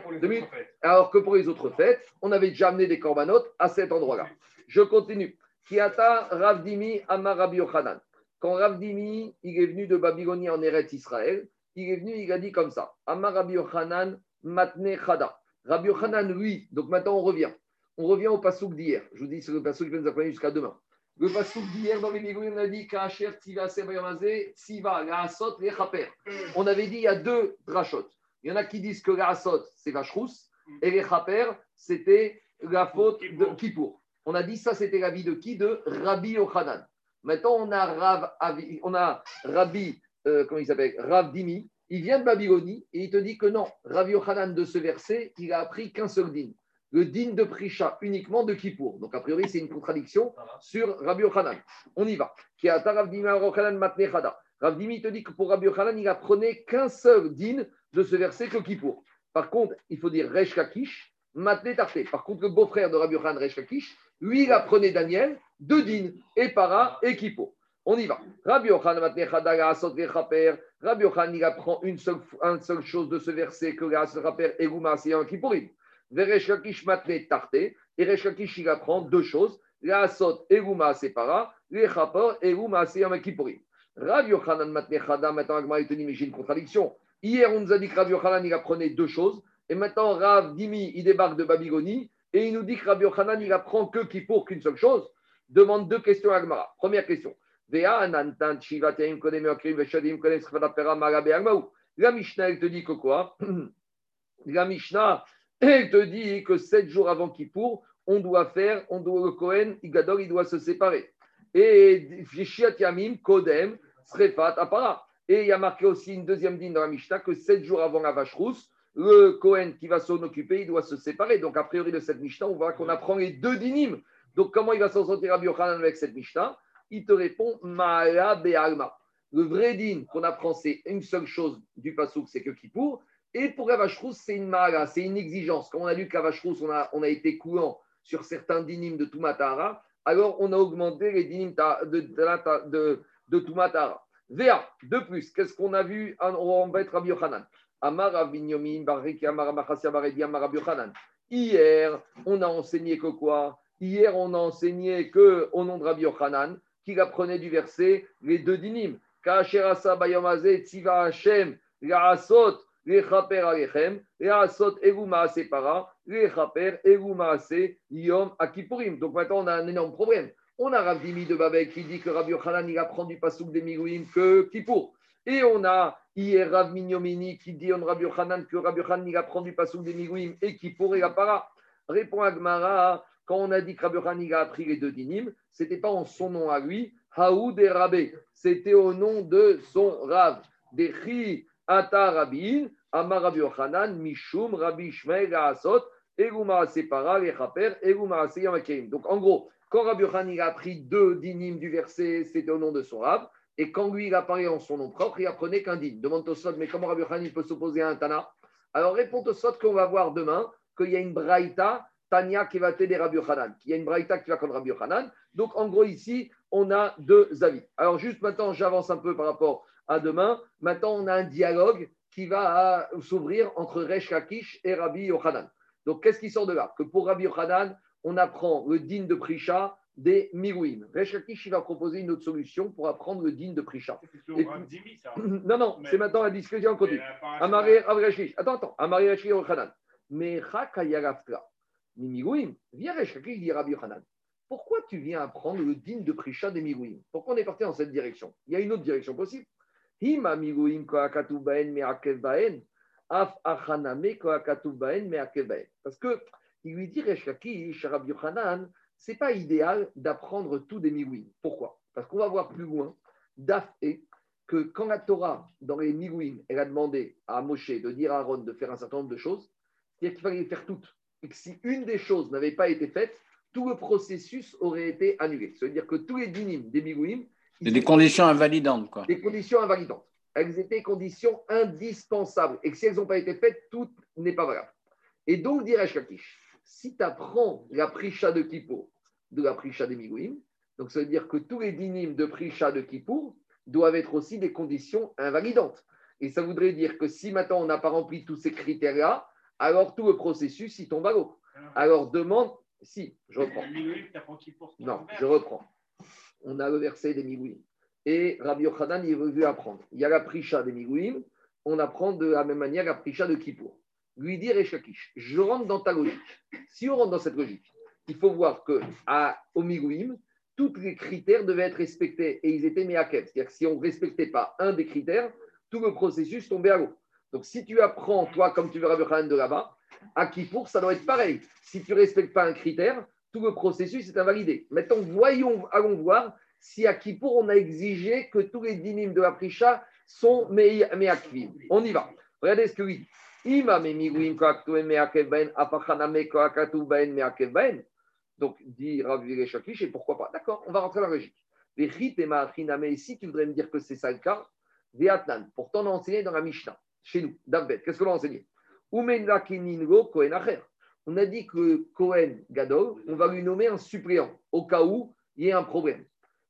alors que pour les autres fêtes, on avait déjà amené des corbanotes à cet endroit-là. Je continue. Kiata Ravdimi Amarabi Yochanan. Quand Ravdimi, il est venu de Babylonie en Eretz Israël, il est venu, il a dit comme ça Amarabi Yochanan Matne Chada. Rabbi lui, donc maintenant on revient. On revient au pasouk d'hier. Je vous dis, c'est le pasouk qui va nous accompagner jusqu'à demain. Le pasouk d'hier dans les Migouim, on a dit Kacher, Tiva, Sebayamazé, Siva, Asot, les Chaper. On avait dit il y a deux drachot. Il y en a qui disent que Asot, c'est vache rousse, et les Chaper, c'était la faute de Kippour. On a dit ça, c'était la vie de qui? De Rabbi Yochanan. Maintenant, on a, Rav, on a Rabbi, euh, comment il s'appelle? Rav Dimi. Il vient de Babylonie et il te dit que non, Rabbi Yochanan de ce verset, il a appris qu'un seul din le din de Prisha uniquement de Kippour. Donc, a priori, c'est une contradiction sur Rabbi Yochanan. On y va. Dimi te dit que pour Rabbi Yochanan, il apprenait qu'un seul din de ce verset que Kippour. Par contre, il faut dire Resh Kakish, Matne Tarté. Par contre, le beau-frère de Rabbi Yochanan, Resh Kakish, lui, il apprenait Daniel, deux din, et Para et Kippour. On y va. Rabbi Yochanan, Matne Chada, Asot, Rabbi Yochanan, il apprend une seule, une seule chose de ce verset que Asot, Raper et Gouma, c'est un Kippourim. Veresh matne tarté. Et Resh il apprend deux choses. La asot eruma separa. Les chapor eruma seyam kippurim. Rav Yochanan matne chada. Maintenant, Agma est mais j'ai une contradiction. Hier, on nous a dit que Rav Yochanan, il apprenait deux choses. Et maintenant, Rav Dimi, il débarque de Babylonie. Et il nous dit que Rav Yochanan, il apprend que Kippour qu'une seule chose. Demande deux questions à Agmara. Première question. La Mishnah, elle te dit que quoi? La Mishnah, il te dit que sept jours avant Kippour, on doit faire, on doit, le Kohen, il doit se séparer. Et Yamim, Kodem, Srefat, Apara. Et il y a marqué aussi une deuxième ligne dans la Mishnah que sept jours avant la vache rousse, le Kohen qui va s'en occuper, il doit se séparer. Donc, a priori de cette Mishnah, on voit qu'on apprend les deux dinim. Donc, comment il va s'en sortir à Yochanan avec cette Mishnah? Il te répond Ma'ala Be'alma. Le vrai din qu'on apprend, c'est une seule chose du Passouk, c'est que Kippour. Et pour la c'est une mara, c'est une exigence. Quand on a lu qu'à on a, on a été coulant sur certains dynimes de Tumatara, alors on a augmenté les dynimes de, de, de, de Tumatara. Véa, de plus, qu'est-ce qu'on a vu en être Rabbi Yochanan? Hier, on a enseigné que quoi? Hier, on a enseigné que au nom de Rabbi Yochanan, qu'il apprenait du verset les deux dynimes. Hashem, les chaper alechem, les asot egu maase para, les chaper egu maase yom akipurim. Donc maintenant, on a un énorme problème. On a Rav Dimi de Babel qui dit que Rabbi Yochanan, il apprend du pasouk des Milouim que Kippour. Et on a hier Rav Minyomini qui dit on Rabbi Yochanan que Rabbi Yochanan, il apprend du pasouk des Milouim et Kippour et la para. Répond Agmara, quand on a dit que Rabbi Yochanan, a appris les deux dinim, ce n'était pas en son nom à lui, Haoud et Rabé. C'était au nom de son Rav. Dechi Ata Rabin, Amar Mishum, Rabbi Shmeil, Asot, Eguma Separa, Lechaper, Eguma Yamakim. Donc en gros, quand Rabbi Yochanan a appris deux dinim du verset, c'était au nom de son Rav. Et quand lui, il a parlé en son nom propre, il apprenait qu'un din. Demande Tosot, mais comment Rabbi Yochanan peut s'opposer à un Tana? Alors répond Tosot qu'on va voir demain qu'il y a une braïta, Tania qui va t'aider Rabbi Yochanan, qu'il y a une braïta qui va contre Rabbi Yochanan. Donc en gros, ici, on a deux avis. Alors juste maintenant, j'avance un peu par rapport à demain. Maintenant, on a un dialogue qui va s'ouvrir entre Resh Lakish et Rabbi Yochanan. Donc qu'est-ce qui sort de là? Que pour Rabbi Yochanan, on apprend le din de Prisha des Mirouim. Resh Lakish, il va proposer une autre solution pour apprendre le din de Prisha. Non, non, c'est maintenant la discussion continue. Amaré Lakish. Attends, attends. Amaré Lakish Yochanan. Mais Chakayaraftra. Mirouim. Viens Resh Lakish, dit Rabbi Yochanan. Pourquoi tu viens apprendre le din de Prisha des Mirouim? Pourquoi on est parti dans cette direction? Il y a une autre direction possible. Parce que il lui dit c'est pas idéal d'apprendre tout des Mirouim. Pourquoi? Parce qu'on va voir plus loin, Daf est que quand la Torah, dans les Mirouim, elle a demandé à Moshe de dire à Aaron de faire un certain nombre de choses, c'est-à-dire qu'il fallait les faire toutes. Et que si une des choses n'avait pas été faite, tout le processus aurait été annulé. C'est-à-dire que tous les dynimes des Mirouim. Des conditions invalidantes, quoi. Des conditions invalidantes. Elles étaient conditions indispensables. Et que si elles n'ont pas été faites, tout n'est pas valable. Et donc, dirait Kakish, si tu apprends la prisha de Kippour de la prisha des Mirouim, donc ça veut dire que tous les dynimes de prisha de Kippour doivent être aussi des conditions invalidantes. Et ça voudrait dire que si maintenant on n'a pas rempli tous ces critères-là, alors tout le processus, il tombe à l'eau. Alors demande, si, je reprends. Non, je reprends. On a le verset des Migouim. Et Rabbi Yochanan, il veut apprendre. Il y a la prisha des Migouim, on apprend de la même manière la prisha de Kippour. Lui dire Eshakish, je rentre dans ta logique. Si on rentre dans cette logique, il faut voir que à, Migouim, tous les critères devaient être respectés et ils étaient mis à C'est-à-dire que si on ne respectait pas un des critères, tout le processus tombait à l'eau. Donc si tu apprends, toi, comme tu veux Rabbi Yochanan de là-bas, à Kippour, ça doit être pareil. Si tu ne respectes pas un critère, tout le processus est invalidé. Maintenant, voyons, allons voir si à Kippour, on a exigé que tous les dynimes de la Prisha sont me'akvim. On y va. Regardez ce que lui dit. Donc, dit Rav Shakish, et pourquoi pas D'accord, on va rentrer dans la logique. Mais si tu voudrais me dire que c'est ça le cas, Viatnan, pourtant on a enseigné dans la Mishnah, chez nous, David, qu'est-ce que l'on a enseigné on a dit que Cohen Gadol, on va lui nommer un suppléant au cas où il y ait un problème.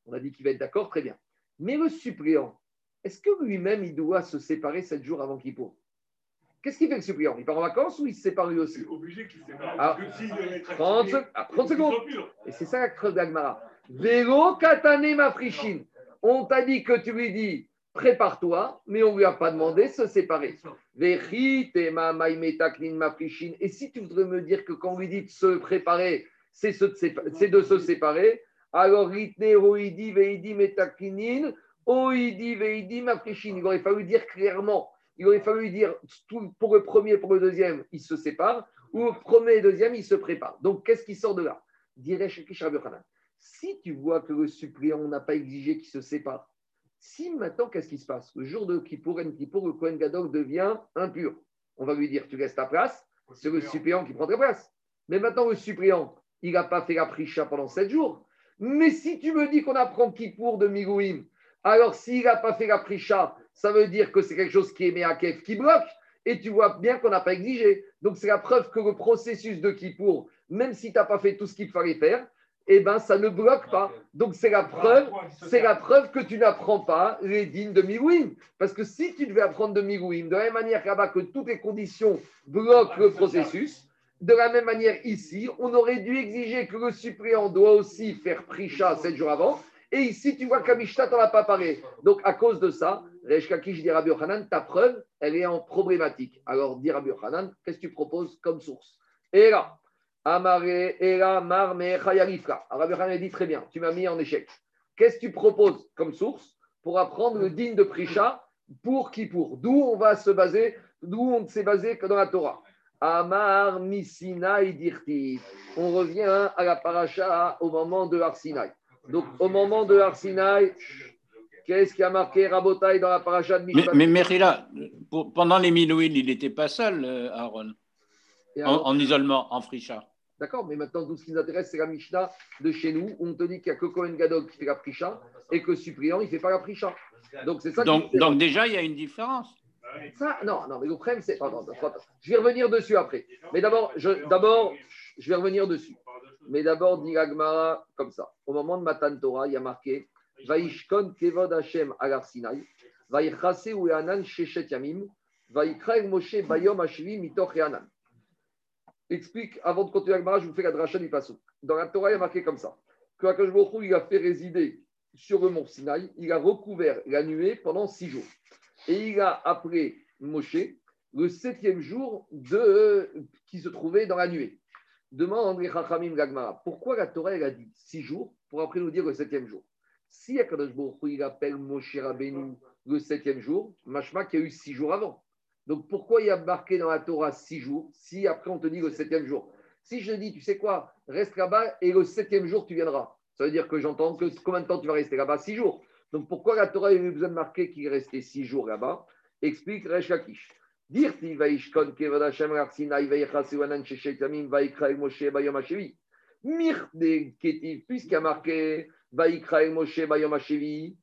On a dit qu'il va être d'accord, très bien. Mais le suppléant, est-ce que lui-même, il doit se séparer sept jours avant qu'il Kippour Qu'est-ce qu'il fait le suppléant? Il part en vacances ou il se sépare lui aussi? C'est obligé qu'il se sépare. Ah, 30, 30 secondes. Et c'est ça la creuse d'Agmara. Vélo katane ma frichine. On t'a dit que tu lui dis prépare-toi, mais on ne lui a pas demandé de se séparer. Et si tu voudrais me dire que quand on lui dit de se préparer, c'est de se séparer, alors il aurait fallu dire clairement, il aurait fallu dire pour le premier, pour le deuxième, il se sépare, ou premier et deuxième, il se prépare. Donc qu'est-ce qui sort de là? Si tu vois que le suppléant n'a pas exigé qu'il se sépare, si maintenant, qu'est-ce qui se passe? Le jour de Kippour, Kippour, le Kohen Gadol devient impur. On va lui dire, tu laisses ta place, c'est le suppléant qui prend ta place. Mais maintenant, le suppléant, il n'a pas fait la prisha pendant sept jours. Mais si tu me dis qu'on apprend Kippour de Migouim, alors s'il n'a pas fait la prisha, ça veut dire que c'est quelque chose qui est Meakev, qui bloque. Et tu vois bien qu'on n'a pas exigé. Donc c'est la preuve que le processus de Kippour, même si tu n'as pas fait tout ce qu'il fallait faire, eh ben, ça ne bloque pas. Donc, c'est la preuve, c'est la preuve que tu n'apprends pas les dînes de Milouim. Parce que si tu devais apprendre de Milouim, de la même manière là-bas que toutes les conditions bloquent le processus, de la même manière ici, on aurait dû exiger que le suppléant doit aussi faire Prisha sept jours avant. Et ici, tu vois qu'Amishta, t'en as pas parlé. Donc, à cause de ça, Resh Lakish dit Rabbi Yochanan, ta preuve, elle est en problématique. Alors, dit Rabbi Yochanan, qu'est-ce que tu proposes comme source? Et là, Amare, Ela, Mar, Chayalifra. Rabbi Yochanan dit très bien, tu m'as mis en échec. Qu'est-ce que tu proposes comme source pour apprendre le digne de Prisha pour qui pour D'où on va se baser D'où on s'est basé que dans la Torah? Amar Misinaï Dirti. On revient à la paracha au moment de Arsinaï. Donc, au moment de Arsinaï, qu'est-ce qui a marqué Rabotai dans la paracha de Mishpat Mais, mais pendant les Milouïl, il n'était pas seul, euh, Aaron, en, isolement, en fricha. D'accord, mais maintenant, tout ce qui nous intéresse, c'est la Mishnah de chez nous, où on te dit qu'il n'y a que Cohen Gadol qui fait la prisha et que Cyprien, il ne fait pas la prisha. Donc, c'est ça donc, donc déjà, il y a une différence. Ça, non, non, mais le problème, c'est. je vais revenir dessus après. Mais d'abord, je, d'abord, je vais revenir dessus. Mais d'abord, dit comme ça. Au moment de Matan Torah, il y a marqué Vaishkon Kevod Hashem Agar Sinai, Vaichase Ueanan Sheshet Yamim, Vaikra Moshe Bayom Ashvi Mitoch Eanan. Explique, avant de continuer Agmara, je vous fais la dracha du. Dans la Torah, il a marqué comme ça que Akash il a fait résider sur le mont Sinaï, il a recouvert la nuée pendant six jours. Et il a appelé Moshe le septième jour de, qui se trouvait dans la nuée. Demande Chachamim Gagmara, pourquoi la Torah elle a dit six jours pour après nous dire le septième jour? Si Akadosh il appelle Moshe Rabbeinu le septième jour, Mashma qui a eu six jours avant. Donc pourquoi il y a marqué dans la Torah six jours si après on te dit le septième jour? Si je dis, tu sais quoi, reste là-bas et le septième jour tu viendras. Ça veut dire que j'entends que combien de temps tu vas rester là-bas? Six jours. Donc pourquoi la Torah a eu besoin de marquer qu'il est resté six jours là-bas? Explique Resh Lakish. Vaishkon sheshetamim vaikra Moshe bayom ketiv, puisqu'il y a marqué vaikra Moshe bayom hashevi.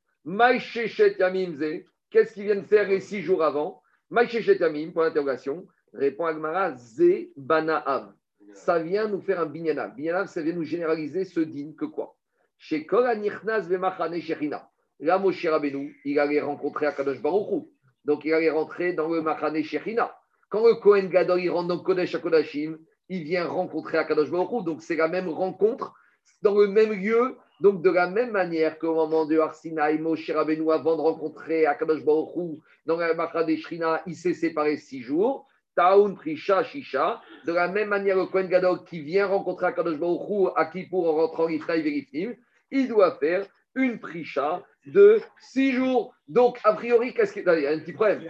Qu'est-ce qu'ils viennent faire les six jours avant? Mai sheshetamim, point d'interrogation. Répond Agmara, ze banaav. Ça vient nous faire un binyanav. Binyanav, ça vient nous généraliser ce din que quoi? Chez Kol Anichnas Vemachane Shechina. Là, Moshe Rabbeinu, il allait rencontrer Akadosh Baruchou. Donc, il allait rentrer dans le Machane Shechina. Quand le Kohen Gadol, il rentre dans Kodesh Akodashim, il vient rencontrer Akadosh Baruchou. Donc, c'est la même rencontre dans le même lieu. Donc, de la même manière qu'au moment de Arsinaï, Moshe Rabbeinu, avant de rencontrer Akadosh Baruchou, dans le Machane Shechina, il s'est séparé six jours. Taoun Prisha Shisha. De la même manière, le Kohen Gadol qui vient rencontrer Akadosh Baruchou à Kippour en rentrant Israël Verifim, il doit faire une Prisha de six jours. Donc, a priori, qu'est-ce qu'il y a un petit problème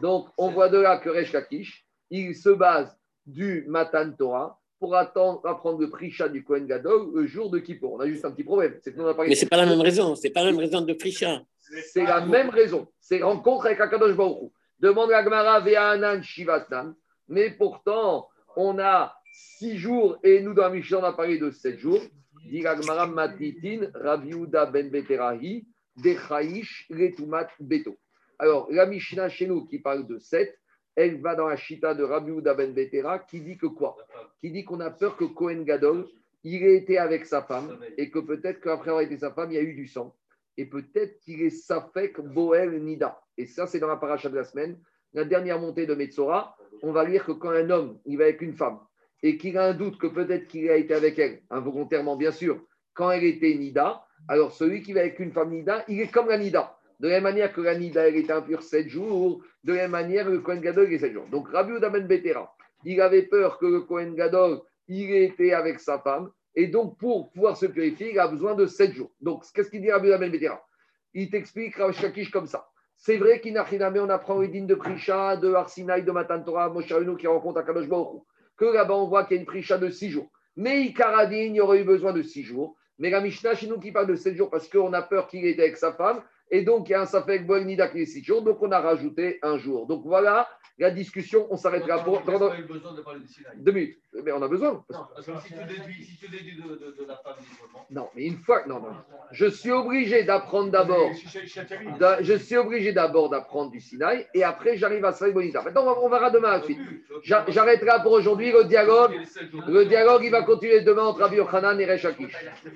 Donc, on voit de là que Resh Lakish, il se base du Matan Torah pour attendre, apprendre le Prisha du Kohen Gadol le jour de Kippour. On a juste un petit problème. Mais ce n'est pas la même raison. C'est pas la même raison de Prisha. C'est la même raison. C'est rencontre avec Akadosh Baruch Demande à Gmara Ve'anan Shivatan. Mais pourtant, on a six jours et nous, dans la Mishnah, on a parlé de sept jours. Matitin, Raviuda Ben Beterahi, Dechaïsh, Retumat Beto. Alors, la Mishnah chez nous qui parle de 7, elle va dans la chita de Rabiouda Ben Betera qui dit que quoi Qui dit qu'on a peur que Cohen Gadol, il ait été avec sa femme et que peut-être qu'après avoir été sa femme, il y a eu du sang. Et peut-être qu'il est Safek Boel Nida. Et ça, c'est dans la paracha de la semaine. La dernière montée de Metzora, on va lire que quand un homme, il va avec une femme, et qu'il a un doute que peut-être qu'il a été avec elle, involontairement bien sûr, quand elle était Nida, alors celui qui va avec une femme Nida, il est comme la Nida. De la même manière que la Nida, elle était impure 7 jours, de la même manière le Kohen Gadol, il est 7 jours. Donc Rabbi Udamen Betera, il avait peur que le Kohen Gadol, il était avec sa femme, et donc pour pouvoir se purifier, il a besoin de 7 jours. Donc qu'est-ce qu'il dit Rabbi Udamen Betera? Il t'explique Shakish comme ça. C'est vrai qu'Inachiname, on apprend les de Prisha, de Arsinaï, de Matan Torah, Moshe qui rencontre Akadosh Baruch que là-bas on voit qu'il y a une prisha de six jours. Mais Ikaradine, il y aurait eu besoin de six jours. Mais la Mishnah chez nous qui parle de sept jours parce qu'on a peur qu'il était avec sa femme. Et donc, il y a un Safek Boel qui est six jours. Donc, on a rajouté un jour. Donc, voilà la discussion, on s'arrêtera pour. On eu besoin de parler de. Deux minutes. Mais on a besoin. Non, parce que si tu déduis, si tu déduis de, de, de la femme Non, mais une fois. Non, non. Je suis obligé d'apprendre d'abord. Je suis obligé d'abord d'apprendre du Sinaï et après j'arrive à Sinaï Bonita. Maintenant, on verra demain ensuite. J'arrêterai pour aujourd'hui le dialogue. Le dialogue, il va continuer demain entre Rabbi Yochanan et Rechakish.